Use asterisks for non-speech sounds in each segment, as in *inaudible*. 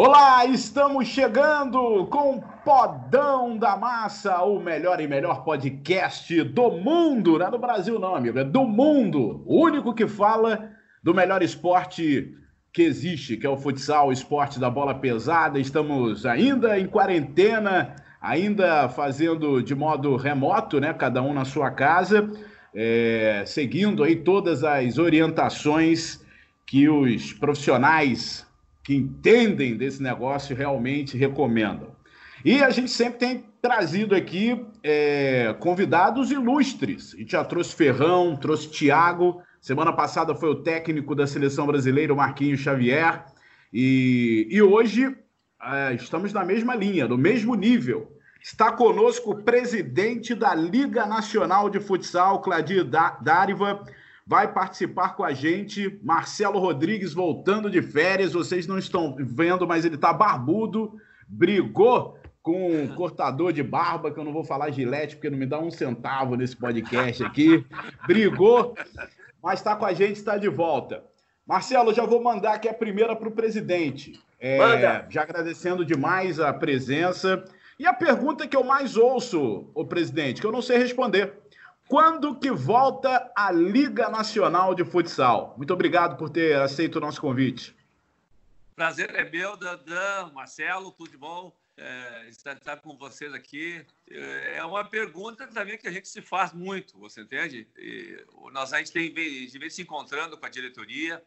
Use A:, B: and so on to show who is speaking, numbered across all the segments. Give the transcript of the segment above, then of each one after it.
A: Olá, estamos chegando com Podão da Massa, o melhor e melhor podcast do mundo. Não é do Brasil, não, amigo, é do mundo. O único que fala do melhor esporte que existe, que é o futsal, o esporte da bola pesada. Estamos ainda em quarentena, ainda fazendo de modo remoto, né? Cada um na sua casa, é, seguindo aí todas as orientações que os profissionais que entendem desse negócio realmente recomendam. E a gente sempre tem trazido aqui é, convidados ilustres. A gente já trouxe Ferrão, trouxe Thiago. Semana passada foi o técnico da seleção brasileira, o Marquinhos Xavier. E, e hoje é, estamos na mesma linha, no mesmo nível. Está conosco o presidente da Liga Nacional de Futsal, Cladir Dáriva vai participar com a gente. Marcelo Rodrigues voltando de férias. Vocês não estão vendo, mas ele está barbudo. Brigou com um cortador de barba, que eu não vou falar gilete, porque não me dá um centavo nesse podcast aqui. Brigou, mas está com a gente, está de volta. Marcelo, já vou mandar aqui a primeira para o presidente. É, já agradecendo demais a presença. E a pergunta que eu mais ouço, o presidente, que eu não sei responder. Quando que volta a Liga Nacional de Futsal? Muito obrigado por ter aceito o nosso convite.
B: Prazer é meu, Dandan, Marcelo, tudo bom? É, estar, com vocês aqui. É uma pergunta também que a gente se faz muito, você entende? E nós, a gente tem, de vez se encontrando com a diretoria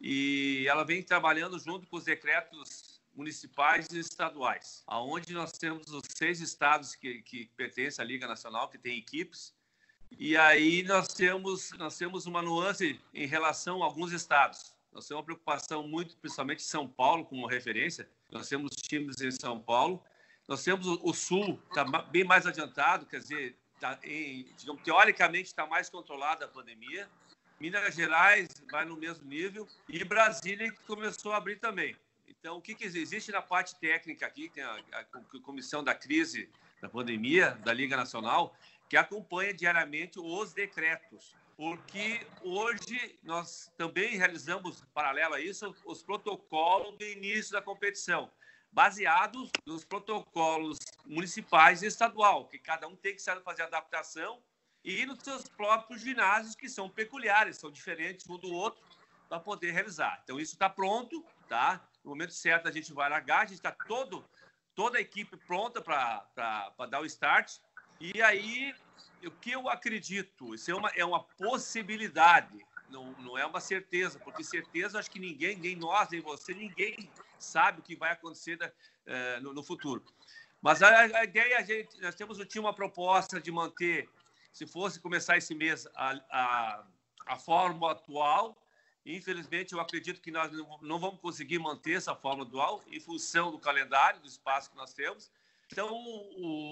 B: e ela vem trabalhando junto com os decretos municipais e estaduais, aonde nós temos os seis estados que, que pertencem à Liga Nacional, que tem equipes, e aí nós temos, nós temos uma nuance em relação a alguns estados. Nós temos uma preocupação muito, principalmente São Paulo, como referência. Nós temos times em São Paulo. Nós temos o, Sul, está bem mais adiantado, quer dizer, tá em, digamos, teoricamente está mais controlada a pandemia. Minas Gerais vai no mesmo nível e Brasília que começou a abrir também. Então, o que, que existe na parte técnica aqui, tem a, a, comissão da crise da pandemia da Liga Nacional, que acompanha diariamente os decretos, porque hoje nós também realizamos, paralelo a isso, os protocolos do início da competição, baseados nos protocolos municipais e estadual, que cada um tem que fazer adaptação e nos seus próprios ginásios, que são peculiares, são diferentes um do outro, para poder realizar. Então, isso está pronto, tá? No momento certo, a gente vai largar, a gente está todo, toda a equipe pronta para dar o start. E aí, o que eu acredito, isso é uma, é uma possibilidade, não, não é uma certeza, porque certeza acho que ninguém, nem nós, nem você, ninguém sabe o que vai acontecer da, uh, no, no, futuro. Mas a, a, ideia, a gente, nós temos tinha uma proposta de manter, se fosse começar esse mês, a, a, a fórmula atual. Infelizmente, eu acredito que nós não vamos conseguir manter essa fórmula atual em função do calendário, do espaço que nós temos. Então,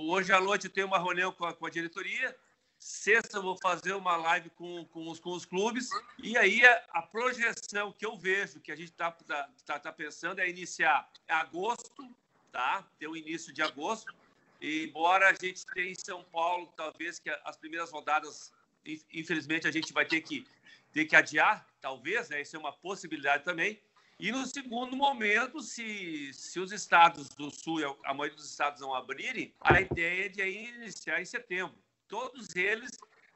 B: hoje à noite eu tenho uma reunião com a, com a diretoria. Sexta eu vou fazer uma live com, com, os, com os clubes. E aí a, a projeção que eu vejo, que a gente está tá, tá, tá pensando, é iniciar agosto, tá? Ter o início de agosto. E, embora a gente tenha em São Paulo, talvez que as primeiras rodadas, infelizmente, a gente vai ter que, ter que adiar, talvez, né? Isso é uma possibilidade também. E no segundo momento, se, se os estados do Sul, a maioria dos estados não abrirem, a ideia é de iniciar em setembro. Todos eles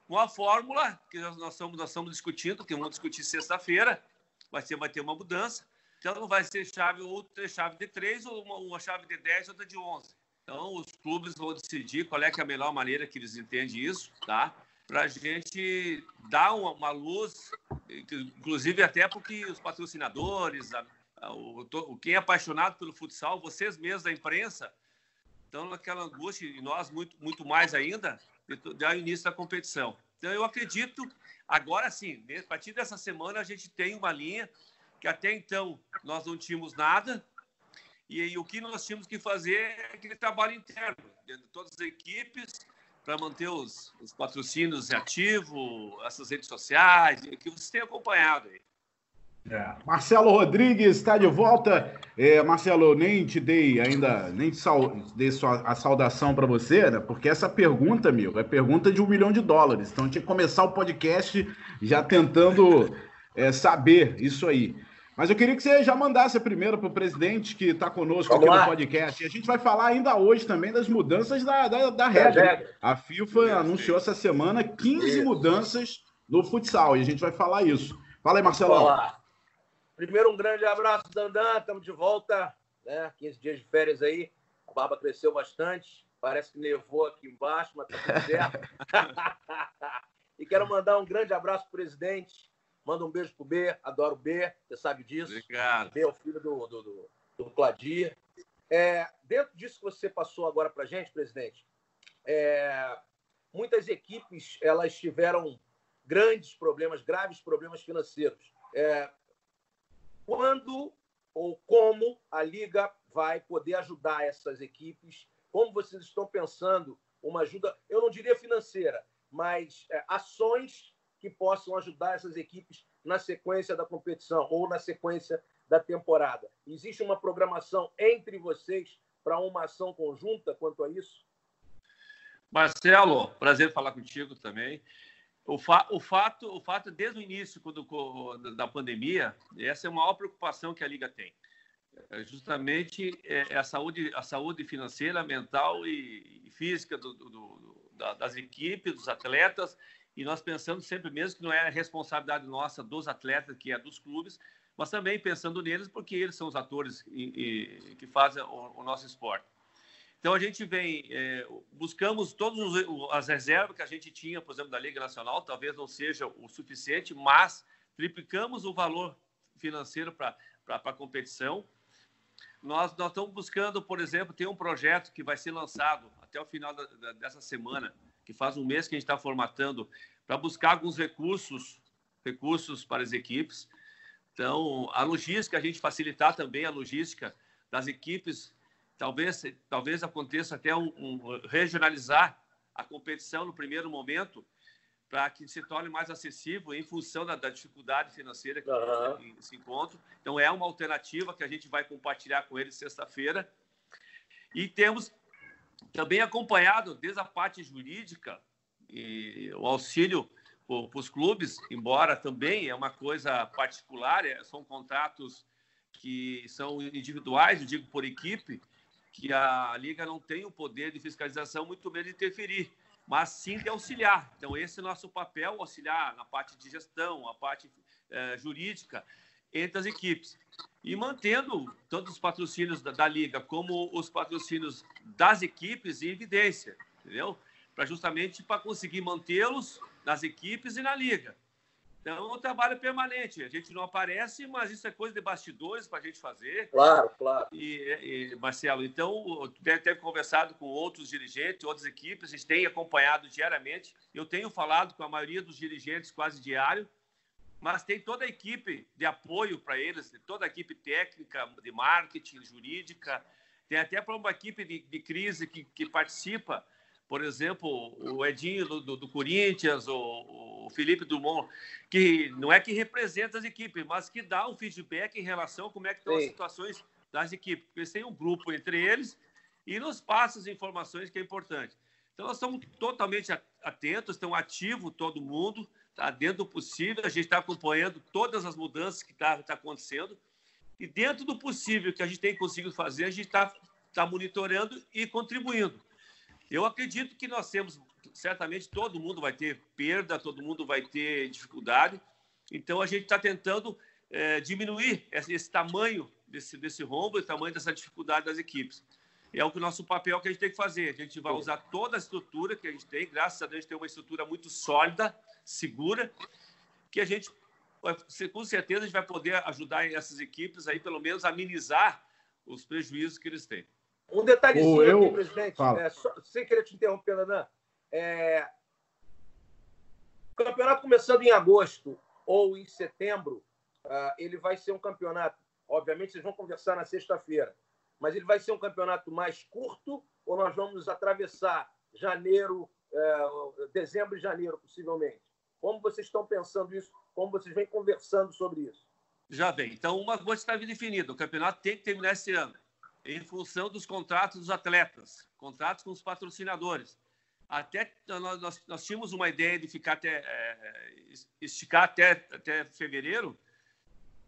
B: com a fórmula que nós, nós, estamos, nós estamos discutindo, que vamos discutir sexta-feira, vai, vai ter uma mudança. Então, vai ser chave ou chave de 3, ou uma, uma chave de 10 ou outra de 11. Então, os clubes vão decidir qual é, é a melhor maneira que eles entendem isso, tá? Para a gente dar uma, uma, luz, inclusive até porque os patrocinadores, a, a, o, quem é apaixonado pelo futsal, vocês mesmos da imprensa, estão naquela angústia, e nós muito, muito mais ainda, de dar início da competição. Então, eu acredito, agora sim, a partir dessa semana, a gente tem uma linha que até então nós não tínhamos nada, e, e o que nós tínhamos que fazer é aquele trabalho interno, de todas as equipes, para manter os, os patrocínios ativos, essas redes sociais, que vocês têm acompanhado aí.
A: É. Marcelo Rodrigues está de volta. É, Marcelo, nem te dei ainda, nem sal, dei sua, a saudação para você, né? Porque essa pergunta, amigo, é pergunta de um milhão de dólares. Então tinha que começar o podcast já tentando é, saber isso aí. Mas eu queria que você já mandasse primeiro para o presidente que está conosco Vamos aqui lá. no podcast. E a gente vai falar ainda hoje também das mudanças da, da, da regra. A FIFA anunciou essa semana 15 isso. mudanças no futsal e a gente vai falar isso. Fala aí, Marcelão. Olá.
C: Primeiro, um grande abraço, Dandan. Estamos de volta. Né? 15 dias de férias aí. A barba cresceu bastante. Parece que nevou aqui embaixo, mas tá tudo certo. *laughs* *laughs* e quero mandar um grande abraço para o presidente Manda um beijo pro B, adoro o B, você sabe disso.
B: Obrigado.
C: B é o filho do, do, do, do Cladir. É, dentro disso que você passou agora para gente, presidente, é, muitas equipes elas tiveram grandes problemas, graves problemas financeiros. É, quando ou como a liga vai poder ajudar essas equipes? Como vocês estão pensando uma ajuda, eu não diria financeira, mas é, ações que possam ajudar essas equipes na sequência da competição ou na sequência da temporada. Existe uma programação entre vocês para uma ação conjunta quanto a isso?
B: Marcelo, prazer falar contigo também. O, fa o, fato, o fato, desde o início do, da pandemia, essa é a maior preocupação que a Liga tem. É justamente é, é a, saúde, a saúde financeira, mental e, e física do, do, do, das equipes, dos atletas e nós pensamos sempre mesmo que não é responsabilidade nossa dos atletas, que é dos clubes, mas também pensando neles, porque eles são os atores e, e, que fazem o, o, nosso esporte. Então a gente vem, é, buscamos todas as reservas que a gente tinha, por exemplo, da Liga Nacional, talvez não seja o suficiente, mas triplicamos o valor financeiro para a competição. Nós, nós estamos buscando, por exemplo, tem um projeto que vai ser lançado até o final da, da, dessa semana, que faz um mês que a gente está formatando, para buscar alguns recursos, recursos para as equipes. Então, a logística, a gente facilitar também a logística das equipes, talvez, talvez aconteça até um, um regionalizar a competição no primeiro momento, para que se torne mais acessível em função da, da dificuldade financeira que uhum. se encontra. Então, é uma alternativa que a gente vai compartilhar com eles sexta-feira. E temos também acompanhado desde a parte jurídica e o auxílio para os clubes, embora também é uma coisa particular, é, são contratos que são individuais, eu digo por equipe, que a liga não tem o poder de fiscalização, muito menos de interferir, mas sim de auxiliar. Então, esse é o nosso papel, auxiliar na parte de gestão, a parte é, jurídica, entre as equipes. E mantendo tanto os patrocínios da, da, liga como os patrocínios das equipes em evidência, entendeu? Para justamente para conseguir mantê-los nas equipes e na liga. Então, é um trabalho permanente. A gente não aparece, mas isso é coisa de bastidores para a gente fazer.
C: Claro, claro.
B: E, e, Marcelo, então, deve ter conversado com outros dirigentes, outras equipes, a gente tem acompanhado diariamente. Eu tenho falado com a maioria dos dirigentes quase diário, mas tem toda a equipe de apoio para eles, toda a equipe técnica, de marketing, jurídica, tem até para uma equipe de, de crise que, que, participa, por exemplo, o Edinho do, do Corinthians, o, o, Felipe Dumont, que não é que representa as equipes, mas que dá um feedback em relação a como é que estão Sim. as situações das equipes. Eles têm um grupo entre eles e nos passa as informações que é importante. Então, nós estamos totalmente atentos, estão ativo todo mundo, tá? dentro do possível, a gente está acompanhando todas as mudanças que estão tá, tá acontecendo. E dentro do possível que a gente tem conseguido fazer, a gente está tá monitorando e contribuindo. Eu acredito que nós temos, certamente todo mundo vai ter perda, todo mundo vai ter dificuldade. Então a gente está tentando é, diminuir esse, esse, tamanho desse, desse rombo, o tamanho dessa dificuldade das equipes. É o nosso papel que a gente tem que fazer. A gente vai usar toda a estrutura que a gente tem. Graças a Deus, a gente tem uma estrutura muito sólida, segura, que a gente, com certeza, a gente vai poder ajudar essas equipes aí, pelo menos, a amenizar os prejuízos que eles têm.
C: Um detalhezinho eu... aqui, presidente, é, só, sem querer te interromper, Nanan. É... O campeonato começando em agosto ou em setembro, uh, ele vai ser um campeonato. Obviamente, vocês vão conversar na sexta-feira, mas ele vai ser um campeonato mais curto ou nós vamos atravessar janeiro, uh, dezembro e janeiro, possivelmente? Como vocês estão pensando isso? Como vocês vêm conversando sobre isso?
B: Já bem. Então, uma coisa está definida: o campeonato tem que terminar esse ano, em função dos contratos dos atletas, contratos com os patrocinadores. até nós, nós tínhamos uma ideia de ficar até é, esticar até, até fevereiro,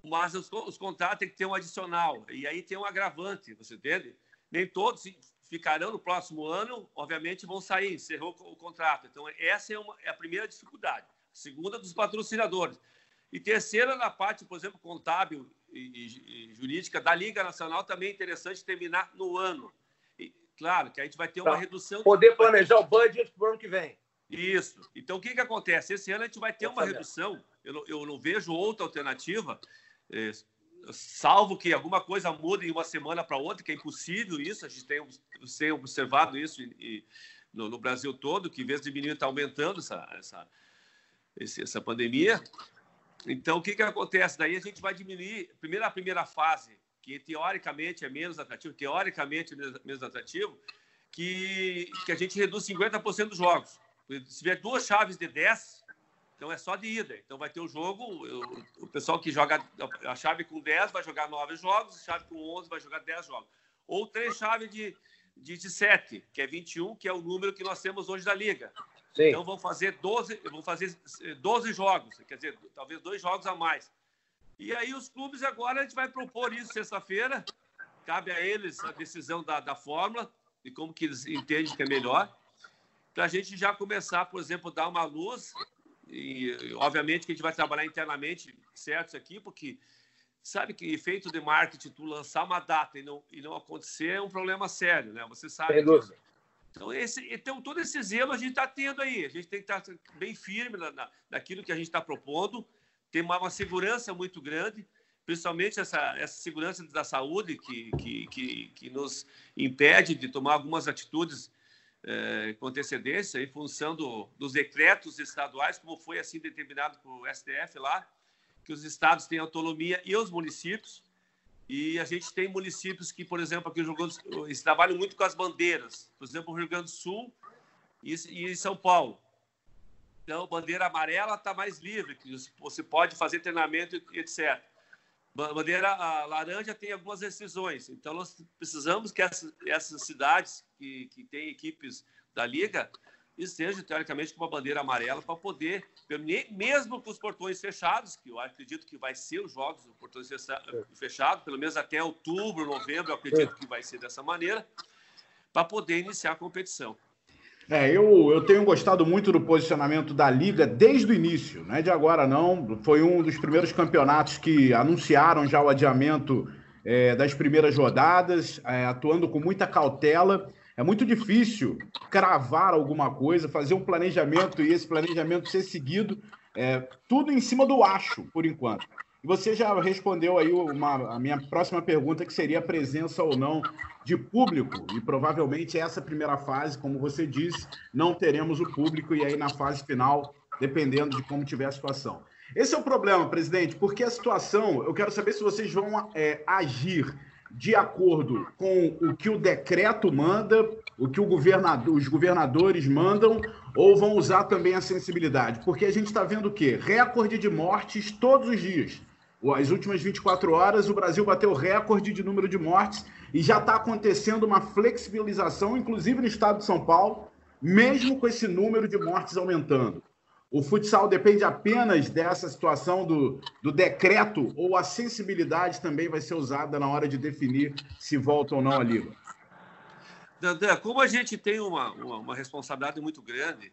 B: mas os, os contratos têm que ter um adicional e aí tem um agravante, você entende? Nem todos ficarão no próximo ano, obviamente vão sair, encerrou o contrato. Então essa é, uma, é a primeira dificuldade. A segunda dos patrocinadores e terceira na parte, por exemplo, contábil e, e jurídica da Liga Nacional também é interessante terminar no ano Claro que a gente vai ter uma redução.
C: Poder planejar o budget para o ano que vem.
B: Isso. Então, o que, que acontece? Esse ano a gente vai ter uma redução. Eu não, eu não vejo outra alternativa, é, salvo que alguma coisa mude de uma semana para outra, que é impossível isso. A gente tem, tem observado isso e, no, no, Brasil todo, que em vez de diminuir, está aumentando essa, essa, essa pandemia. Então, o que, que acontece? Daí a gente vai diminuir. Primeiro, a primeira fase que teoricamente é menos atrativo, teoricamente é menos atrativo, que, que a gente reduz 50% dos jogos. Se tiver duas chaves de 10, então é só de ida. Então vai ter o jogo, o, o pessoal que joga a chave com 10 vai jogar 9 jogos, a chave com 11 vai jogar 10 jogos. Ou três chaves de, de, de 7, que é 21, que é o número que nós temos hoje da Liga. Sim. Então vão fazer 12, vão fazer 12 jogos, quer dizer, talvez dois jogos a mais. E aí os clubes agora a gente vai propor isso sexta-feira. Cabe a eles a decisão da, da fórmula e como que eles entendem que é melhor. Para a gente já começar, por exemplo, dar uma luz. E, obviamente que a gente vai trabalhar internamente certo isso aqui, porque sabe que efeito de marketing, tu lançar uma data e não, e não acontecer é um problema sério, né? Você sabe. Sem dúvida. Então, esse, então, todo esse zelo a gente está tendo aí. A gente tem que estar tá bem firme na, na, naquilo que a gente está propondo tem uma, uma segurança muito grande, principalmente essa, essa segurança da saúde que, que, que, que nos impede de tomar algumas atitudes é, com antecedência em função do, dos decretos estaduais, como foi assim determinado pelo STF lá, que os estados têm autonomia e os municípios. E a gente tem municípios que, por exemplo, aqui no do Sul, trabalham muito com as bandeiras. Por exemplo, o Rio Grande do Sul e, e São Paulo. Então, bandeira amarela está mais livre, que você pode fazer treinamento, etc. Bandeira laranja tem algumas restrições. Então, nós precisamos que essas, essas cidades que, que têm equipes da Liga estejam, teoricamente, com uma bandeira amarela para poder, mesmo com os portões fechados, que eu acredito que vai ser os jogos os portões fechados, pelo menos até outubro, novembro, eu acredito que vai ser dessa maneira, para poder iniciar a competição.
A: É, eu, eu tenho gostado muito do posicionamento da Liga desde o início, não é de agora não. Foi um dos primeiros campeonatos que anunciaram já o adiamento é, das primeiras rodadas, é, atuando com muita cautela. É muito difícil cravar alguma coisa, fazer um planejamento e esse planejamento ser seguido, é, tudo em cima do acho, por enquanto. Você já respondeu aí uma, a minha próxima pergunta, que seria a presença ou não de público. E provavelmente essa primeira fase, como você disse, não teremos o público, e aí na fase final, dependendo de como tiver a situação. Esse é o problema, presidente, porque a situação, eu quero saber se vocês vão é, agir de acordo com o que o decreto manda, o que o governador, os governadores mandam, ou vão usar também a sensibilidade? Porque a gente está vendo o quê? Recorde de mortes todos os dias. As últimas 24 horas, o Brasil bateu recorde de número de mortes e já está acontecendo uma flexibilização, inclusive no estado de São Paulo, mesmo com esse número de mortes aumentando. O futsal depende apenas dessa situação do, do decreto ou a sensibilidade também vai ser usada na hora de definir se volta ou não a liga?
B: Dandan, como a gente tem uma, uma, uma responsabilidade muito grande,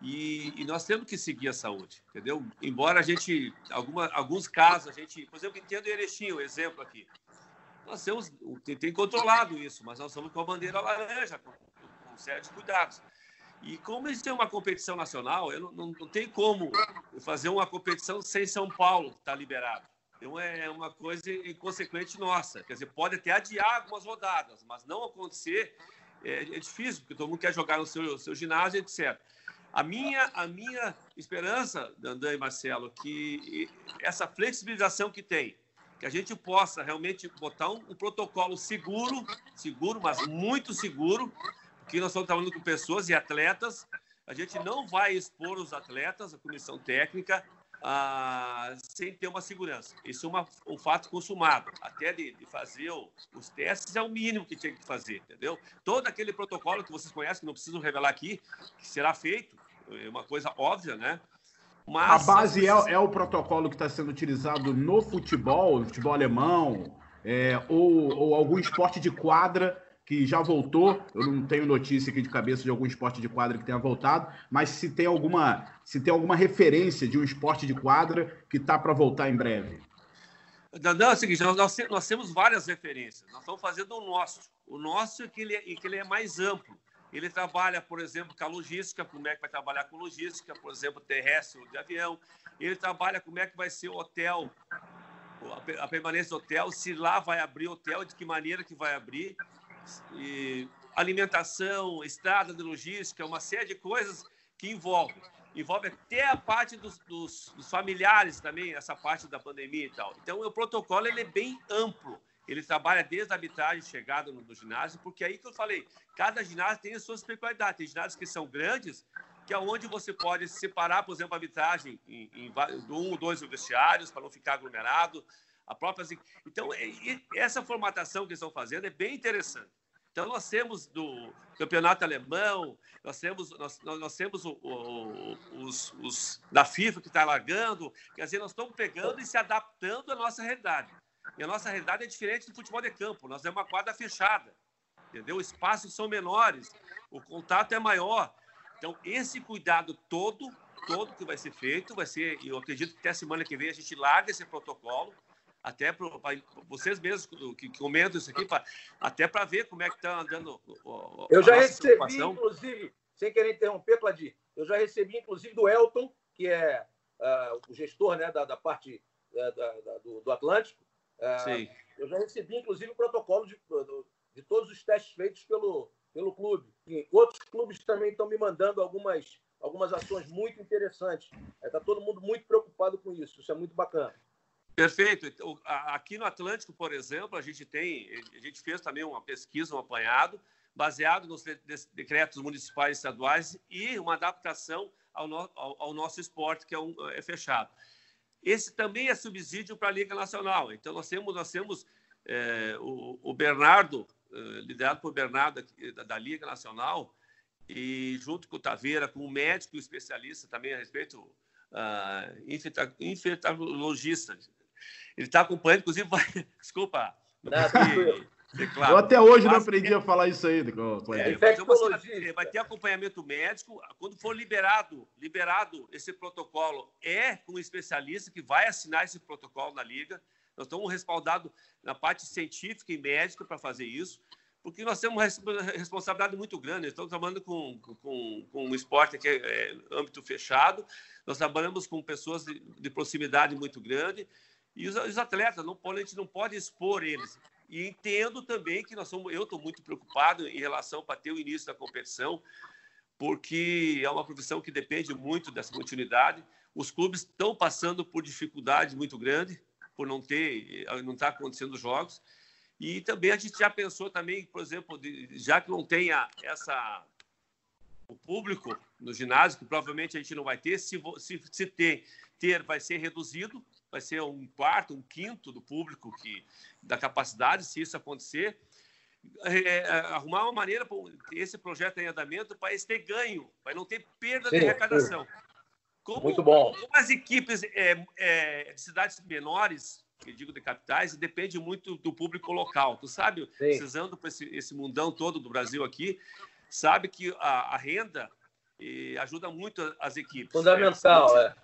B: e, e, nós temos que seguir a saúde, entendeu? Embora a gente, alguma, alguns casos, a gente, por exemplo, entendo Erechim, o exemplo aqui. Nós temos, tem, tem, controlado isso, mas nós estamos com a bandeira laranja, com, com sérios cuidados. E como a gente tem uma competição nacional, eu não, não, não tem como fazer uma competição sem São Paulo estar tá liberado. Então é uma coisa inconsequente nossa. Quer dizer, pode até adiar algumas rodadas, mas não acontecer é, é difícil, porque todo mundo quer jogar no seu, seu ginásio, etc. A minha, a minha esperança, Dandan e Marcelo, que essa flexibilização que tem, que a gente possa realmente botar um, um protocolo seguro, seguro, mas muito seguro, porque nós estamos trabalhando com pessoas e atletas. A gente não vai expor os atletas, a comissão técnica, ah, sem ter uma segurança. Isso é uma, um fato consumado. Até de, de fazer o, os testes é o mínimo que tinha que fazer, entendeu? Todo aquele protocolo que vocês conhecem, que não preciso revelar aqui, que será feito, é uma coisa óbvia, né?
A: Mas, a base é, é o protocolo que está sendo utilizado no futebol, no futebol alemão, é, ou, ou algum esporte de quadra que já voltou. Eu não tenho notícia aqui de cabeça de algum esporte de quadra que tenha voltado, mas se tem alguma, se tem alguma referência de um esporte de quadra que está para voltar em breve.
B: Não, é o seguinte, nós, nós, temos várias referências. Nós estamos fazendo o nosso. O nosso é que ele é, que ele é mais amplo. Ele trabalha, por exemplo, com a logística, como é que vai trabalhar com logística, por exemplo, terrestre ou de avião. Ele trabalha como é que vai ser o hotel, a permanência do hotel, se lá vai abrir hotel, de que maneira que vai abrir e alimentação, estrada de logística, uma série de coisas que envolve. Envolve até a parte dos, dos, dos, familiares também, essa parte da pandemia e tal. Então, o protocolo ele é bem amplo. Ele trabalha desde a arbitragem, chegada no, no, ginásio, porque aí que eu falei, cada ginásio tem as suas peculiaridades. Tem ginásios que são grandes, que é onde você pode separar, por exemplo, a arbitragem em, em um ou dois vestiários, para não ficar aglomerado. A própria... Então, essa formatação que eles estão fazendo é bem interessante. Então, nós temos do campeonato alemão, nós temos, nós, nós temos o, o, os, os, da FIFA que está largando, quer dizer, nós estamos pegando e se adaptando à nossa realidade. E a nossa realidade é diferente do futebol de campo, nós temos uma quadra fechada, entendeu? Os espaços são menores, o contato é maior. Então, esse cuidado todo, todo que vai ser feito, vai ser, eu acredito que até a semana que vem a gente larga esse protocolo, até para vocês mesmos que, comentam isso aqui, pra, até para ver como é que está andando.
C: O, eu já recebi, situação. inclusive, sem querer interromper, Cladir, eu já recebi, inclusive, do Elton, que é uh, o gestor né, da, da parte uh, da, da, do, do, Atlântico. Sim. Eu já recebi, inclusive, o protocolo de, de todos os testes feitos pelo, pelo clube. E outros clubes também estão me mandando algumas, algumas ações muito interessantes. Está todo mundo muito preocupado com isso. Isso é muito bacana.
B: Perfeito. Então, aqui no Atlântico, por exemplo, a gente tem, a gente fez também uma pesquisa, um apanhado, baseado nos decretos municipais e estaduais e uma adaptação ao, no, ao, ao nosso esporte, que é, um, é, fechado. Esse também é subsídio para a Liga Nacional. Então, nós temos, nós temos é, o, o, Bernardo, é, liderado por Bernardo da, da, Liga Nacional, e junto com o Taveira, com um médico especialista também a respeito, uh, infectologista, ele está acompanhando, inclusive, vai... *laughs* desculpa. Não,
A: Claro. Eu até hoje não aprendi a falar isso aí,
B: é, vai, vai ter acompanhamento médico. Quando for liberado, liberado esse protocolo, é com um especialista que vai assinar esse protocolo na liga. Nós estamos respaldados na parte científica e médica para fazer isso, porque nós temos uma responsabilidade muito grande. Estamos trabalhando com, com, com um esporte que é, é âmbito fechado, nós trabalhamos com pessoas de, de proximidade muito grande. E os, os atletas, não a gente não pode expor eles. E entendo também que nós somos, eu estou muito preocupado em relação para ter o início da competição, porque é uma profissão que depende muito dessa continuidade. Os clubes estão passando por dificuldade muito grande por não ter, não estar tá acontecendo jogos. E também a gente já pensou também, por exemplo, de, já que não tenha essa o público no ginásio, que provavelmente a gente não vai ter, se, se, se ter, ter, vai ser reduzido, vai ser um quarto, um quinto do público que da capacidade, se isso acontecer. É, é arrumar uma maneira para esse projeto em andamento para esse ter ganho, para não ter perda sim, de arrecadação.
C: Como, Muito bom.
B: Como as equipes é, é, de cidades menores, que digo de capitais, depende muito do público local. Tu sabe, sim. precisando para esse, esse mundão todo do Brasil aqui, sabe que a, a renda ajuda muito as equipes.
C: Fundamental, é.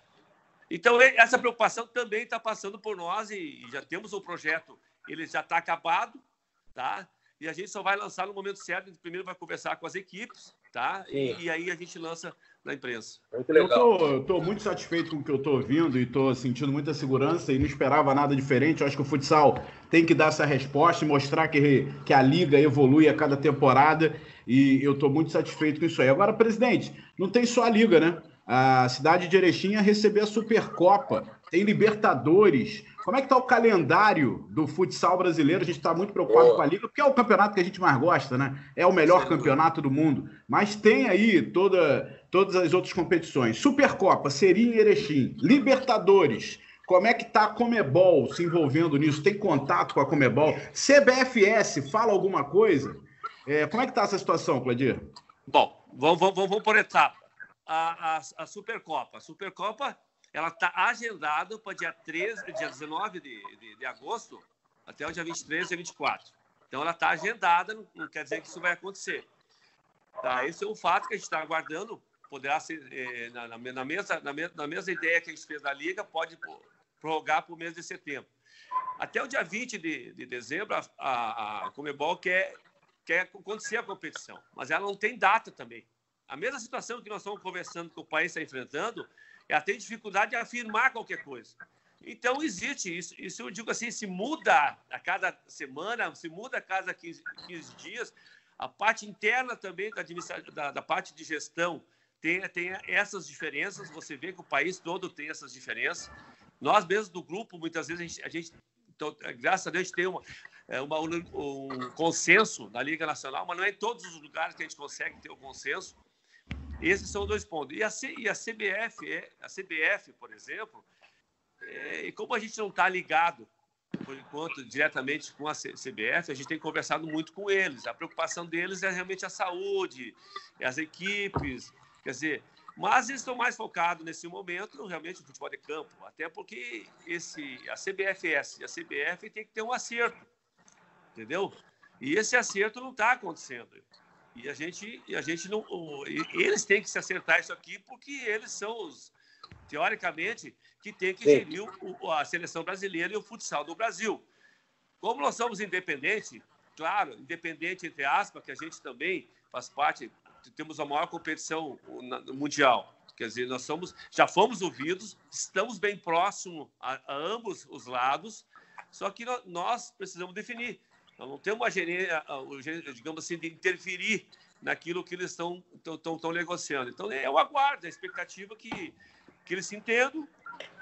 B: Então, essa preocupação também está passando por nós e, já temos o um projeto, ele já está acabado, tá? E a gente só vai lançar no momento certo, primeiro vai conversar com as equipes, tá? E, e, aí a gente lança na imprensa.
A: Muito legal. Eu estou muito satisfeito com o que eu estou ouvindo e estou sentindo muita segurança e não esperava nada diferente. Eu acho que o futsal tem que dar essa resposta e mostrar que, que a liga evolui a cada temporada e eu estou muito satisfeito com isso aí. Agora, presidente, não tem só a liga, né? A cidade de Erechim ia receber a Supercopa, tem Libertadores. Como é que está o calendário do futsal brasileiro? A gente está muito preocupado oh. com a Liga, porque é o campeonato que a gente mais gosta, né? É o melhor Sim. campeonato do mundo. Mas tem aí toda, todas as outras competições. Supercopa seria em Erechim. Libertadores. Como é que está a Comebol se envolvendo nisso? Tem contato com a Comebol? CBFS fala alguma coisa? É, como é que está essa situação, Claudir?
B: Bom, vamos, vamos, vamos por etapa a, a, a Supercopa. A Supercopa ela está agendada para dia 13, dia 19 de, de, de, agosto até o dia 23 e 24. Então ela está agendada, não, não, quer dizer que isso vai acontecer. Tá? Esse é um fato que a gente está aguardando. Poderá ser eh, na, na, na, mesma, na, na mesma ideia que a gente fez da Liga, pode prorrogar para o mês de setembro. Até o dia 20 de, de dezembro, a, a, a Comebol quer, quer acontecer a competição, mas ela não tem data também. A mesma situação que nós estamos conversando que o país está enfrentando, ela tem dificuldade de afirmar qualquer coisa. Então, existe isso. Isso eu digo assim: se muda a cada semana, se muda a cada 15, 15 dias. A parte interna também da, da, da parte de gestão tem, tem essas diferenças. Você vê que o país todo tem essas diferenças. Nós mesmos do grupo, muitas vezes, a gente, a gente então, graças a Deus, tem uma, é, uma, um consenso na Liga Nacional, mas não é em todos os lugares que a gente consegue ter o consenso. Esses são dois pontos. E a, C, e a CBF, é, a CBF, por exemplo, é, e como a gente não está ligado, por enquanto, diretamente com a CBF, a gente tem conversado muito com eles. A preocupação deles é realmente a saúde, as equipes, quer dizer, mas eles estão mais focados nesse momento realmente no futebol de campo, até porque esse, a CBFS e a CBF tem que ter um acerto, entendeu? E esse acerto não está acontecendo. E a gente, e a gente não. Eles têm que se acertar isso aqui, porque eles são os, teoricamente, que têm que gerir o, a seleção brasileira e o futsal do Brasil. Como nós somos independentes, claro, independente entre aspas, que a gente também faz parte, temos a maior competição mundial. Quer dizer, nós somos, já fomos ouvidos, estamos bem próximos a, a ambos os lados, só que nós precisamos definir nós não temos uma gerência, digamos assim, de interferir naquilo que eles estão, estão, estão negociando. Então, é o aguardo, a expectativa que, que eles se entendam,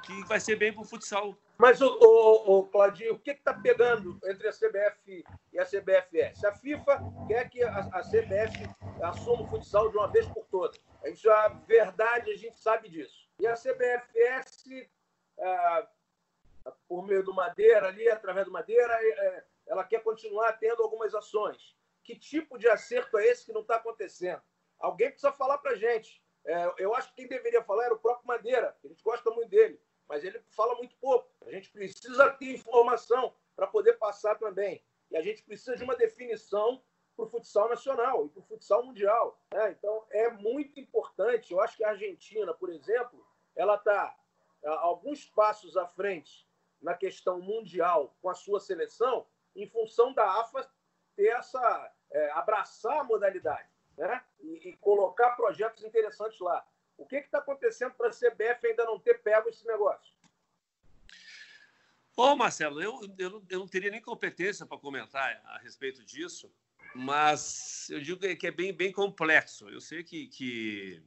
B: que vai ser bem para o futsal.
C: Mas, o, o, o Claudinho, o que está pegando entre a CBF e a CBFS? A FIFA quer que a, a CBF assuma o futsal de uma vez por todas. A gente, a verdade, a gente sabe disso. E a CBFS, ah, por meio do Madeira ali, através do Madeira, é, ela quer continuar tendo algumas ações. Que tipo de acerto é esse que não está acontecendo? Alguém precisa falar para a gente. É, eu acho que quem deveria falar era o próprio Madeira, a gente gosta muito dele, mas ele fala muito pouco. A gente precisa ter informação para poder passar também. E a gente precisa de uma definição para o futsal nacional e para o futsal mundial. Né? Então, é muito importante. Eu acho que a Argentina, por exemplo, ela está alguns passos à frente na questão mundial com a sua seleção, em função da AFA ter essa é, abraçar a modalidade, né? E, e, colocar projetos interessantes lá. O que está acontecendo para a CBF ainda não ter pego esse negócio?
B: Ô, Marcelo, eu, eu, eu não teria nem competência para comentar a respeito disso, mas eu digo que é bem, bem complexo. Eu sei que, que,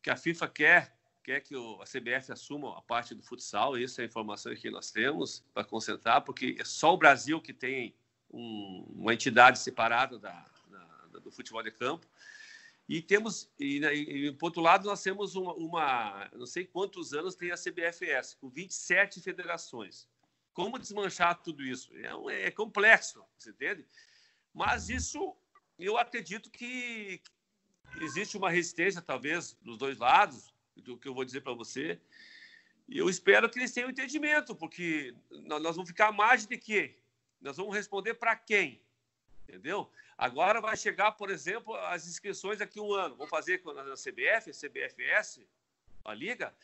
B: que a FIFA quer quer que o, a CBF assuma a parte do futsal, essa é a informação que nós temos para concentrar, porque é só o Brasil que tem um, uma entidade separada da, da, do futebol de campo. E temos, e, né, e, e, por outro lado, nós temos uma, uma, não sei quantos anos tem a CBFS, com 27 federações. Como desmanchar tudo isso? É, é complexo, você entende? Mas isso, eu acredito que existe uma resistência, talvez, dos dois lados, do que eu vou dizer para você. E eu espero que eles tenham entendimento, porque nós vamos ficar mais de quê? Nós vamos responder para quem? Entendeu? Agora vai chegar, por exemplo, as inscrições daqui a um ano. Vou fazer na CBF, CBFS, a Liga.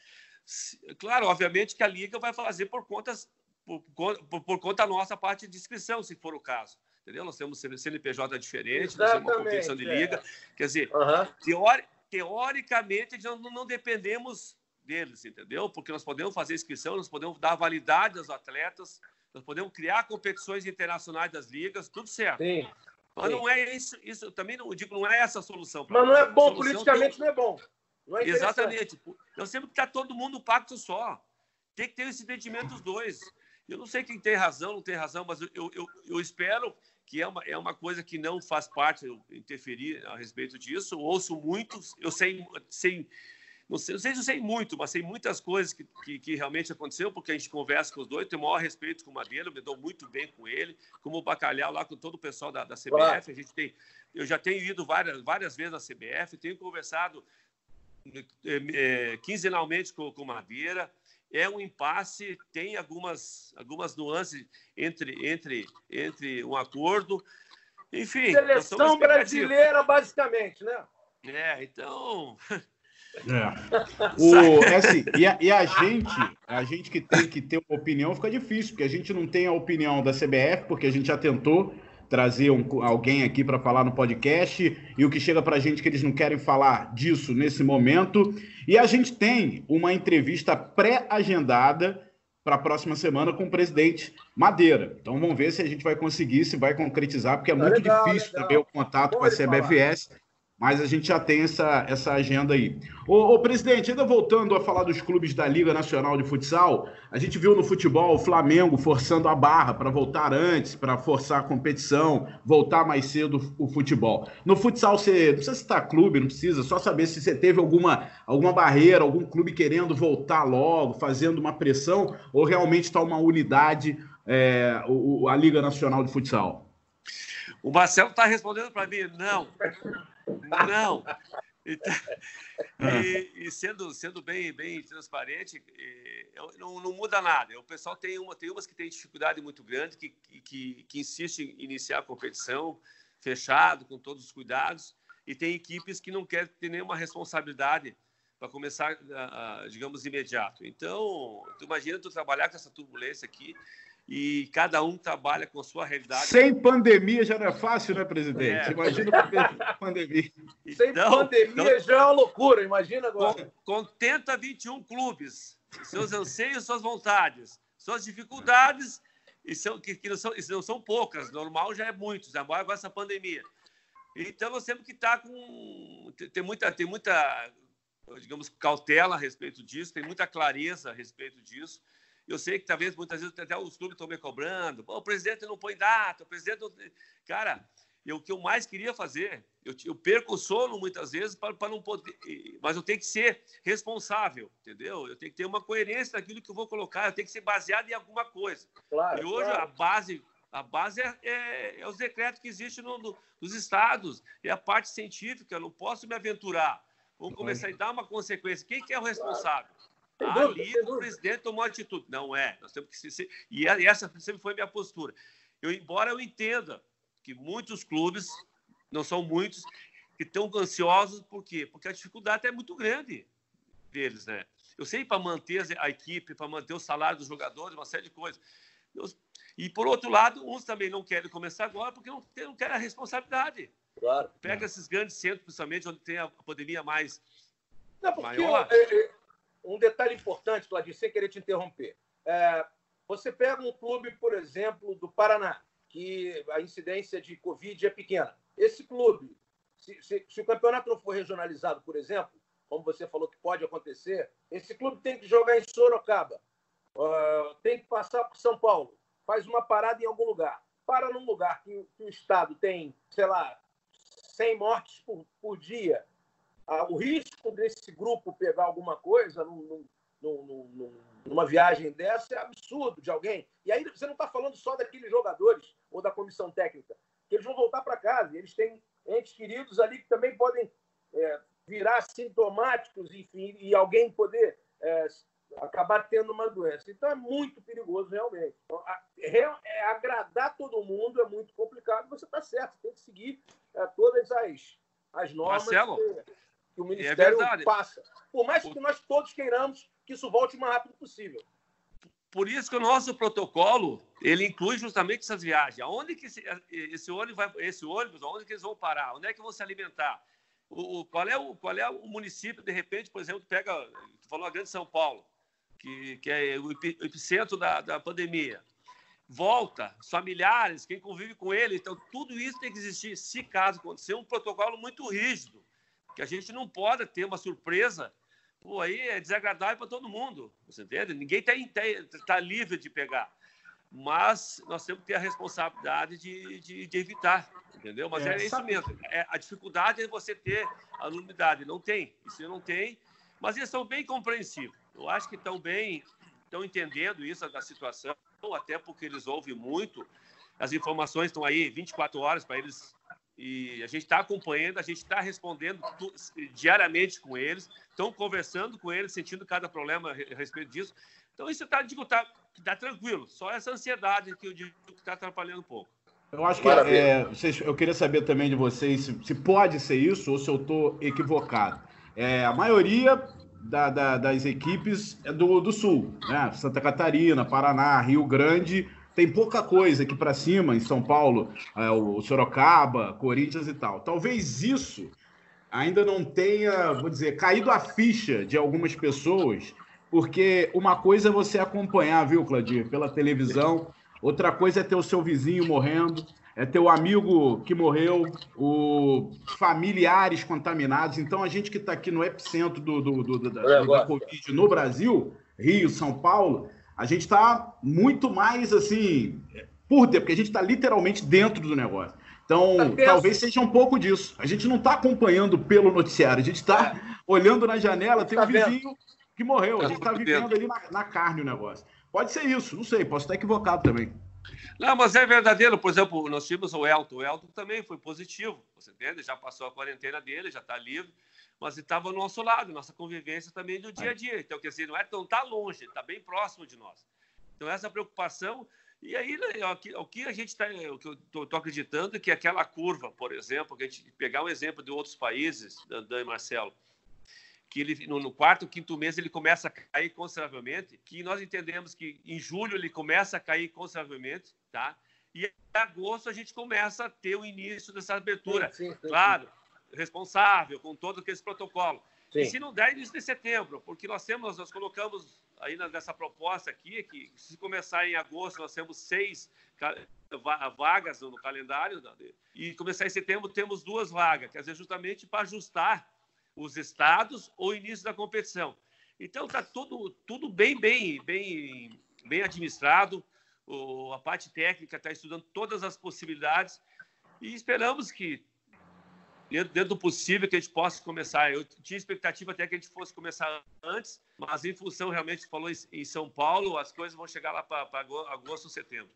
B: Claro, obviamente que a Liga vai fazer por, contas, por, por, por conta da nossa parte de inscrição, se for o caso. Entendeu? Nós temos CNPJ diferente, nós temos uma competição de liga. É. Quer dizer, uhum. teori teoricamente, nós não dependemos deles, entendeu? Porque nós podemos fazer inscrição, nós podemos dar validade aos atletas, nós podemos criar competições internacionais das ligas, tudo certo. Sim. Mas Sim. não é isso, isso também não digo, não é essa a solução.
C: Mas não é bom, politicamente tem... não é bom.
B: É Exatamente. Nós temos que estar todo mundo no pacto só. Tem que ter esse entendimento dos dois. Eu não sei quem tem razão, não tem razão, mas eu, eu, eu espero que é uma, é uma coisa que não faz parte eu interferir a respeito disso. Eu ouço muito, eu sei, sei não sei, não sei se eu sei muito, mas sei muitas coisas que, que, que, realmente aconteceu, porque a gente conversa com os dois, tenho o maior respeito com o Madeira, eu me dou muito bem com ele, como o Bacalhau lá com todo o pessoal da, da CBF. Claro. A gente tem, eu já tenho ido várias, várias vezes na CBF, tenho conversado é, quinzenalmente com, com o Madeira. É um impasse, tem algumas, algumas nuances entre, entre, entre um acordo. Enfim.
C: Seleção brasileira, basicamente, né?
B: É, então.
A: É. *laughs* O, é assim, e, a, e, a, gente, a gente que tem que ter uma opinião fica difícil, porque a gente não tem a opinião da CBF, porque a gente já tentou trazer um, alguém aqui para falar no podcast, e o que chega para a gente que eles não querem falar disso nesse momento. E a gente tem uma entrevista pré-agendada para a próxima semana com o presidente Madeira. Então vamos ver se a gente vai conseguir, se vai concretizar, porque é tá muito legal, difícil legal. também o contato com a CBFS. Falar mas a gente já tem essa, essa agenda aí. Ô, ô, presidente, ainda voltando a falar dos clubes da Liga Nacional de Futsal, a gente viu no futebol o Flamengo forçando a barra para voltar antes, para forçar a competição, voltar mais cedo o futebol. No futsal, você não precisa citar clube, não precisa, só saber se você teve alguma, alguma barreira, algum clube querendo voltar logo, fazendo uma pressão, ou realmente está uma unidade é, a Liga Nacional de Futsal.
B: O Marcelo está respondendo para mim, não. Não. Então, *laughs* e, e, sendo, sendo bem, bem transparente, não, não, muda nada. O pessoal tem, uma, tem umas que tem dificuldade muito grande, que, que, que insiste em iniciar a competição fechado, com todos os cuidados, e tem equipes que não querem ter nenhuma responsabilidade para começar, digamos, imediato. Então, tu imagina tu trabalhar com essa turbulência aqui, e cada um trabalha com a sua realidade.
A: Sem pandemia já não é fácil, né, presidente? É. Imagina com pandemia.
C: Sem então, pandemia então, já é uma loucura, imagina agora.
B: Contenta 21 clubes, seus anseios, suas vontades, suas dificuldades, e são, que, que não, são, não são poucas, normal já é muitos, agora com essa pandemia. Então nós temos que estar com. Tem muita, tem muita, digamos, cautela a respeito disso, tem muita clareza a respeito disso. Eu sei que talvez muitas vezes até os clubes estão me cobrando. o presidente não põe data, o presidente. Não... Cara, eu, o que eu mais queria fazer, eu, eu perco o sono muitas vezes para, não poder. Mas eu tenho que ser responsável, entendeu? Eu tenho que ter uma coerência daquilo que eu vou colocar, eu tenho que ser baseado em alguma coisa. Claro, e hoje claro. a base. A base é, é, é os decretos que existem no, no, nos estados, é a parte científica, eu não posso me aventurar. Vamos começar a dar uma consequência. Quem que é o responsável? Ali o presidente tomou atitude. Não é. Nós temos que ser. E essa sempre foi a minha postura. Eu, embora eu entenda que muitos clubes, não são muitos, que estão ansiosos, por quê? Porque a dificuldade é muito grande deles, né? Eu sei para manter a equipe, para manter o salário dos jogadores, uma série de coisas. E, por outro lado, uns também não querem começar agora porque não, não querem a responsabilidade. Claro. Pega esses grandes centros, principalmente, onde tem a pandemia mais não, maior.
C: É, é, um detalhe importante, Claudio, sem querer te interromper. É, você pega um clube, por exemplo, do Paraná, que a incidência de Covid é pequena. Esse clube, se, se, se, o campeonato não for regionalizado, por exemplo, como você falou que pode acontecer, esse clube tem que jogar em Sorocaba, uh, tem que passar por São Paulo, faz uma parada em algum lugar. Para num lugar que, que o Estado tem, sei lá, 100 mortes por, por dia, o risco desse grupo pegar alguma coisa num, num, num, numa viagem dessa é absurdo de alguém. E aí você não está falando só daqueles jogadores ou da comissão técnica, que eles vão voltar para casa. Eles têm entes queridos ali que também podem é, virar sintomáticos, enfim, e alguém poder é, acabar tendo uma doença. Então é muito perigoso realmente. Então, é, agradar todo mundo é muito complicado. Você está certo, tem que seguir é, todas as, as normas.
B: Marcelo,
C: que, que o Ministério é passa. Por mais que nós todos queiramos que isso volte o mais rápido possível.
B: Por isso que o nosso protocolo ele inclui justamente essas viagens. Aonde que esse, esse ônibus vai, esse ônibus, aonde que eles vão parar? Onde é que vão se alimentar? O, o, qual, é o, qual é o município, de repente, por exemplo, pega, tu falou a Grande São Paulo, que, que é o epicentro da, da pandemia. Volta, familiares, quem convive com ele. Então, tudo isso tem que existir, se caso acontecer, um protocolo muito rígido que a gente não pode ter uma surpresa. Pô, aí é desagradável para todo mundo, você entende? Ninguém está tá livre de pegar. Mas nós temos que ter a responsabilidade de, de, de evitar, entendeu? Mas é, é isso mesmo. É, a dificuldade é você ter a unidade. Não tem. Isso não tem. Mas eles são bem compreensivos. Eu acho que estão bem, estão entendendo isso da situação, até porque eles ouvem muito. As informações estão aí 24 horas para eles e a gente está acompanhando, a gente está respondendo tu, diariamente com eles, estão conversando com eles, sentindo cada problema a respeito disso. Então, isso está tá, tá tranquilo, só essa ansiedade que eu digo que está atrapalhando um pouco.
A: Eu acho que é, vocês, eu queria saber também de vocês se, se pode ser isso ou se eu estou equivocado. É, a maioria da, da, das equipes é do, do Sul, né? Santa Catarina, Paraná, Rio Grande tem pouca coisa aqui para cima em São Paulo, é, o Sorocaba, Corinthians e tal. Talvez isso ainda não tenha, vou dizer, caído a ficha de algumas pessoas, porque uma coisa é você acompanhar, viu, Claudir, pela televisão, outra coisa é ter o seu vizinho morrendo, é ter o amigo que morreu, o familiares contaminados. Então, a gente que está aqui no epicentro do, do, do, do da, da Covid no Brasil, Rio, São Paulo, a gente está muito mais assim, por dentro, porque a gente está literalmente dentro do negócio. Então, tá talvez seja um pouco disso. A gente não está acompanhando pelo noticiário, a gente está é. olhando na janela, tem tá um vizinho vendo. que morreu, a gente está vivendo ali na, na, carne o negócio. Pode ser isso, não sei, posso estar equivocado também.
B: Não, mas é verdadeiro. Por exemplo, nós tivemos o Elton. O Elton também foi positivo, você entende? Já passou a quarentena dele, já está livre mas estava ao nosso lado, nossa convivência também do dia a dia. Então, quer dizer, não é tão tá longe, está bem próximo de nós. Então, essa preocupação. E aí, né, o que a gente está, o que eu estou acreditando é que aquela curva, por exemplo, que a gente pegar um exemplo de outros países, Dan e Marcelo, que ele no, no, quarto, quinto mês ele começa a cair consideravelmente, que nós entendemos que em julho ele começa a cair consideravelmente, tá? E em agosto a gente começa a ter o início dessa abertura. Sim, sim, sim, claro, responsável, com todo esse protocolo. Sim. E se não der início de setembro, porque nós temos, nós colocamos aí nessa proposta aqui, que se começar em agosto, nós temos seis vagas no calendário, e começar em setembro temos duas vagas, quer dizer, justamente para ajustar os estados ou início da competição. Então está tudo, tudo bem, bem, bem, bem administrado. O, a parte técnica está estudando todas as possibilidades e esperamos que dentro, dentro do possível que a gente possa começar. Eu tinha expectativa até que a gente fosse começar antes, mas em função, realmente, falou em São Paulo, as coisas vão chegar lá para agosto ou setembro.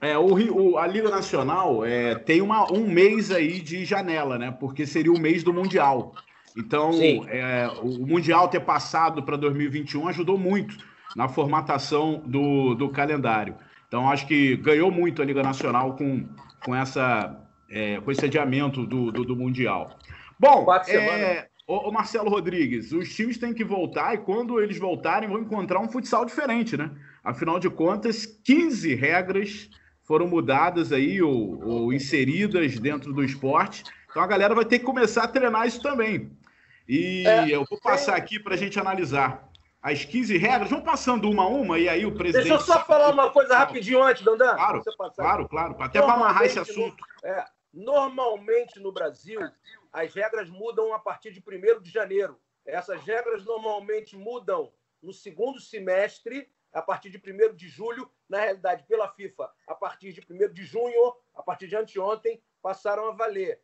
A: É, o, o, a Liga Nacional é, tem uma, um mês aí de janela, né? Porque seria o mês do Mundial. Então, é, o Mundial ter passado para 2021 ajudou muito na formatação do, do calendário. Então, acho que ganhou muito a Liga Nacional com, com essa é, com esse adiamento do, do, do Mundial. Bom, é, o, Marcelo Rodrigues, os times têm que voltar e quando eles voltarem vão encontrar um futsal diferente, né? Afinal de contas, 15 regras foram mudadas aí ou, ou inseridas dentro do esporte. Então a galera vai ter que começar a treinar isso também. E é, eu vou passar aqui para a gente analisar as 15 regras. Vamos passando uma a uma e aí o presidente.
C: Deixa eu só falar uma coisa rapidinho antes, Dandan.
A: Claro, claro, claro. Até para amarrar esse assunto.
C: É, Normalmente no Brasil, as regras mudam a partir de 1 de janeiro. Essas regras normalmente mudam no segundo semestre, a partir de 1 de julho. Na realidade, pela FIFA, a partir de 1 de junho, a partir de anteontem, passaram a valer.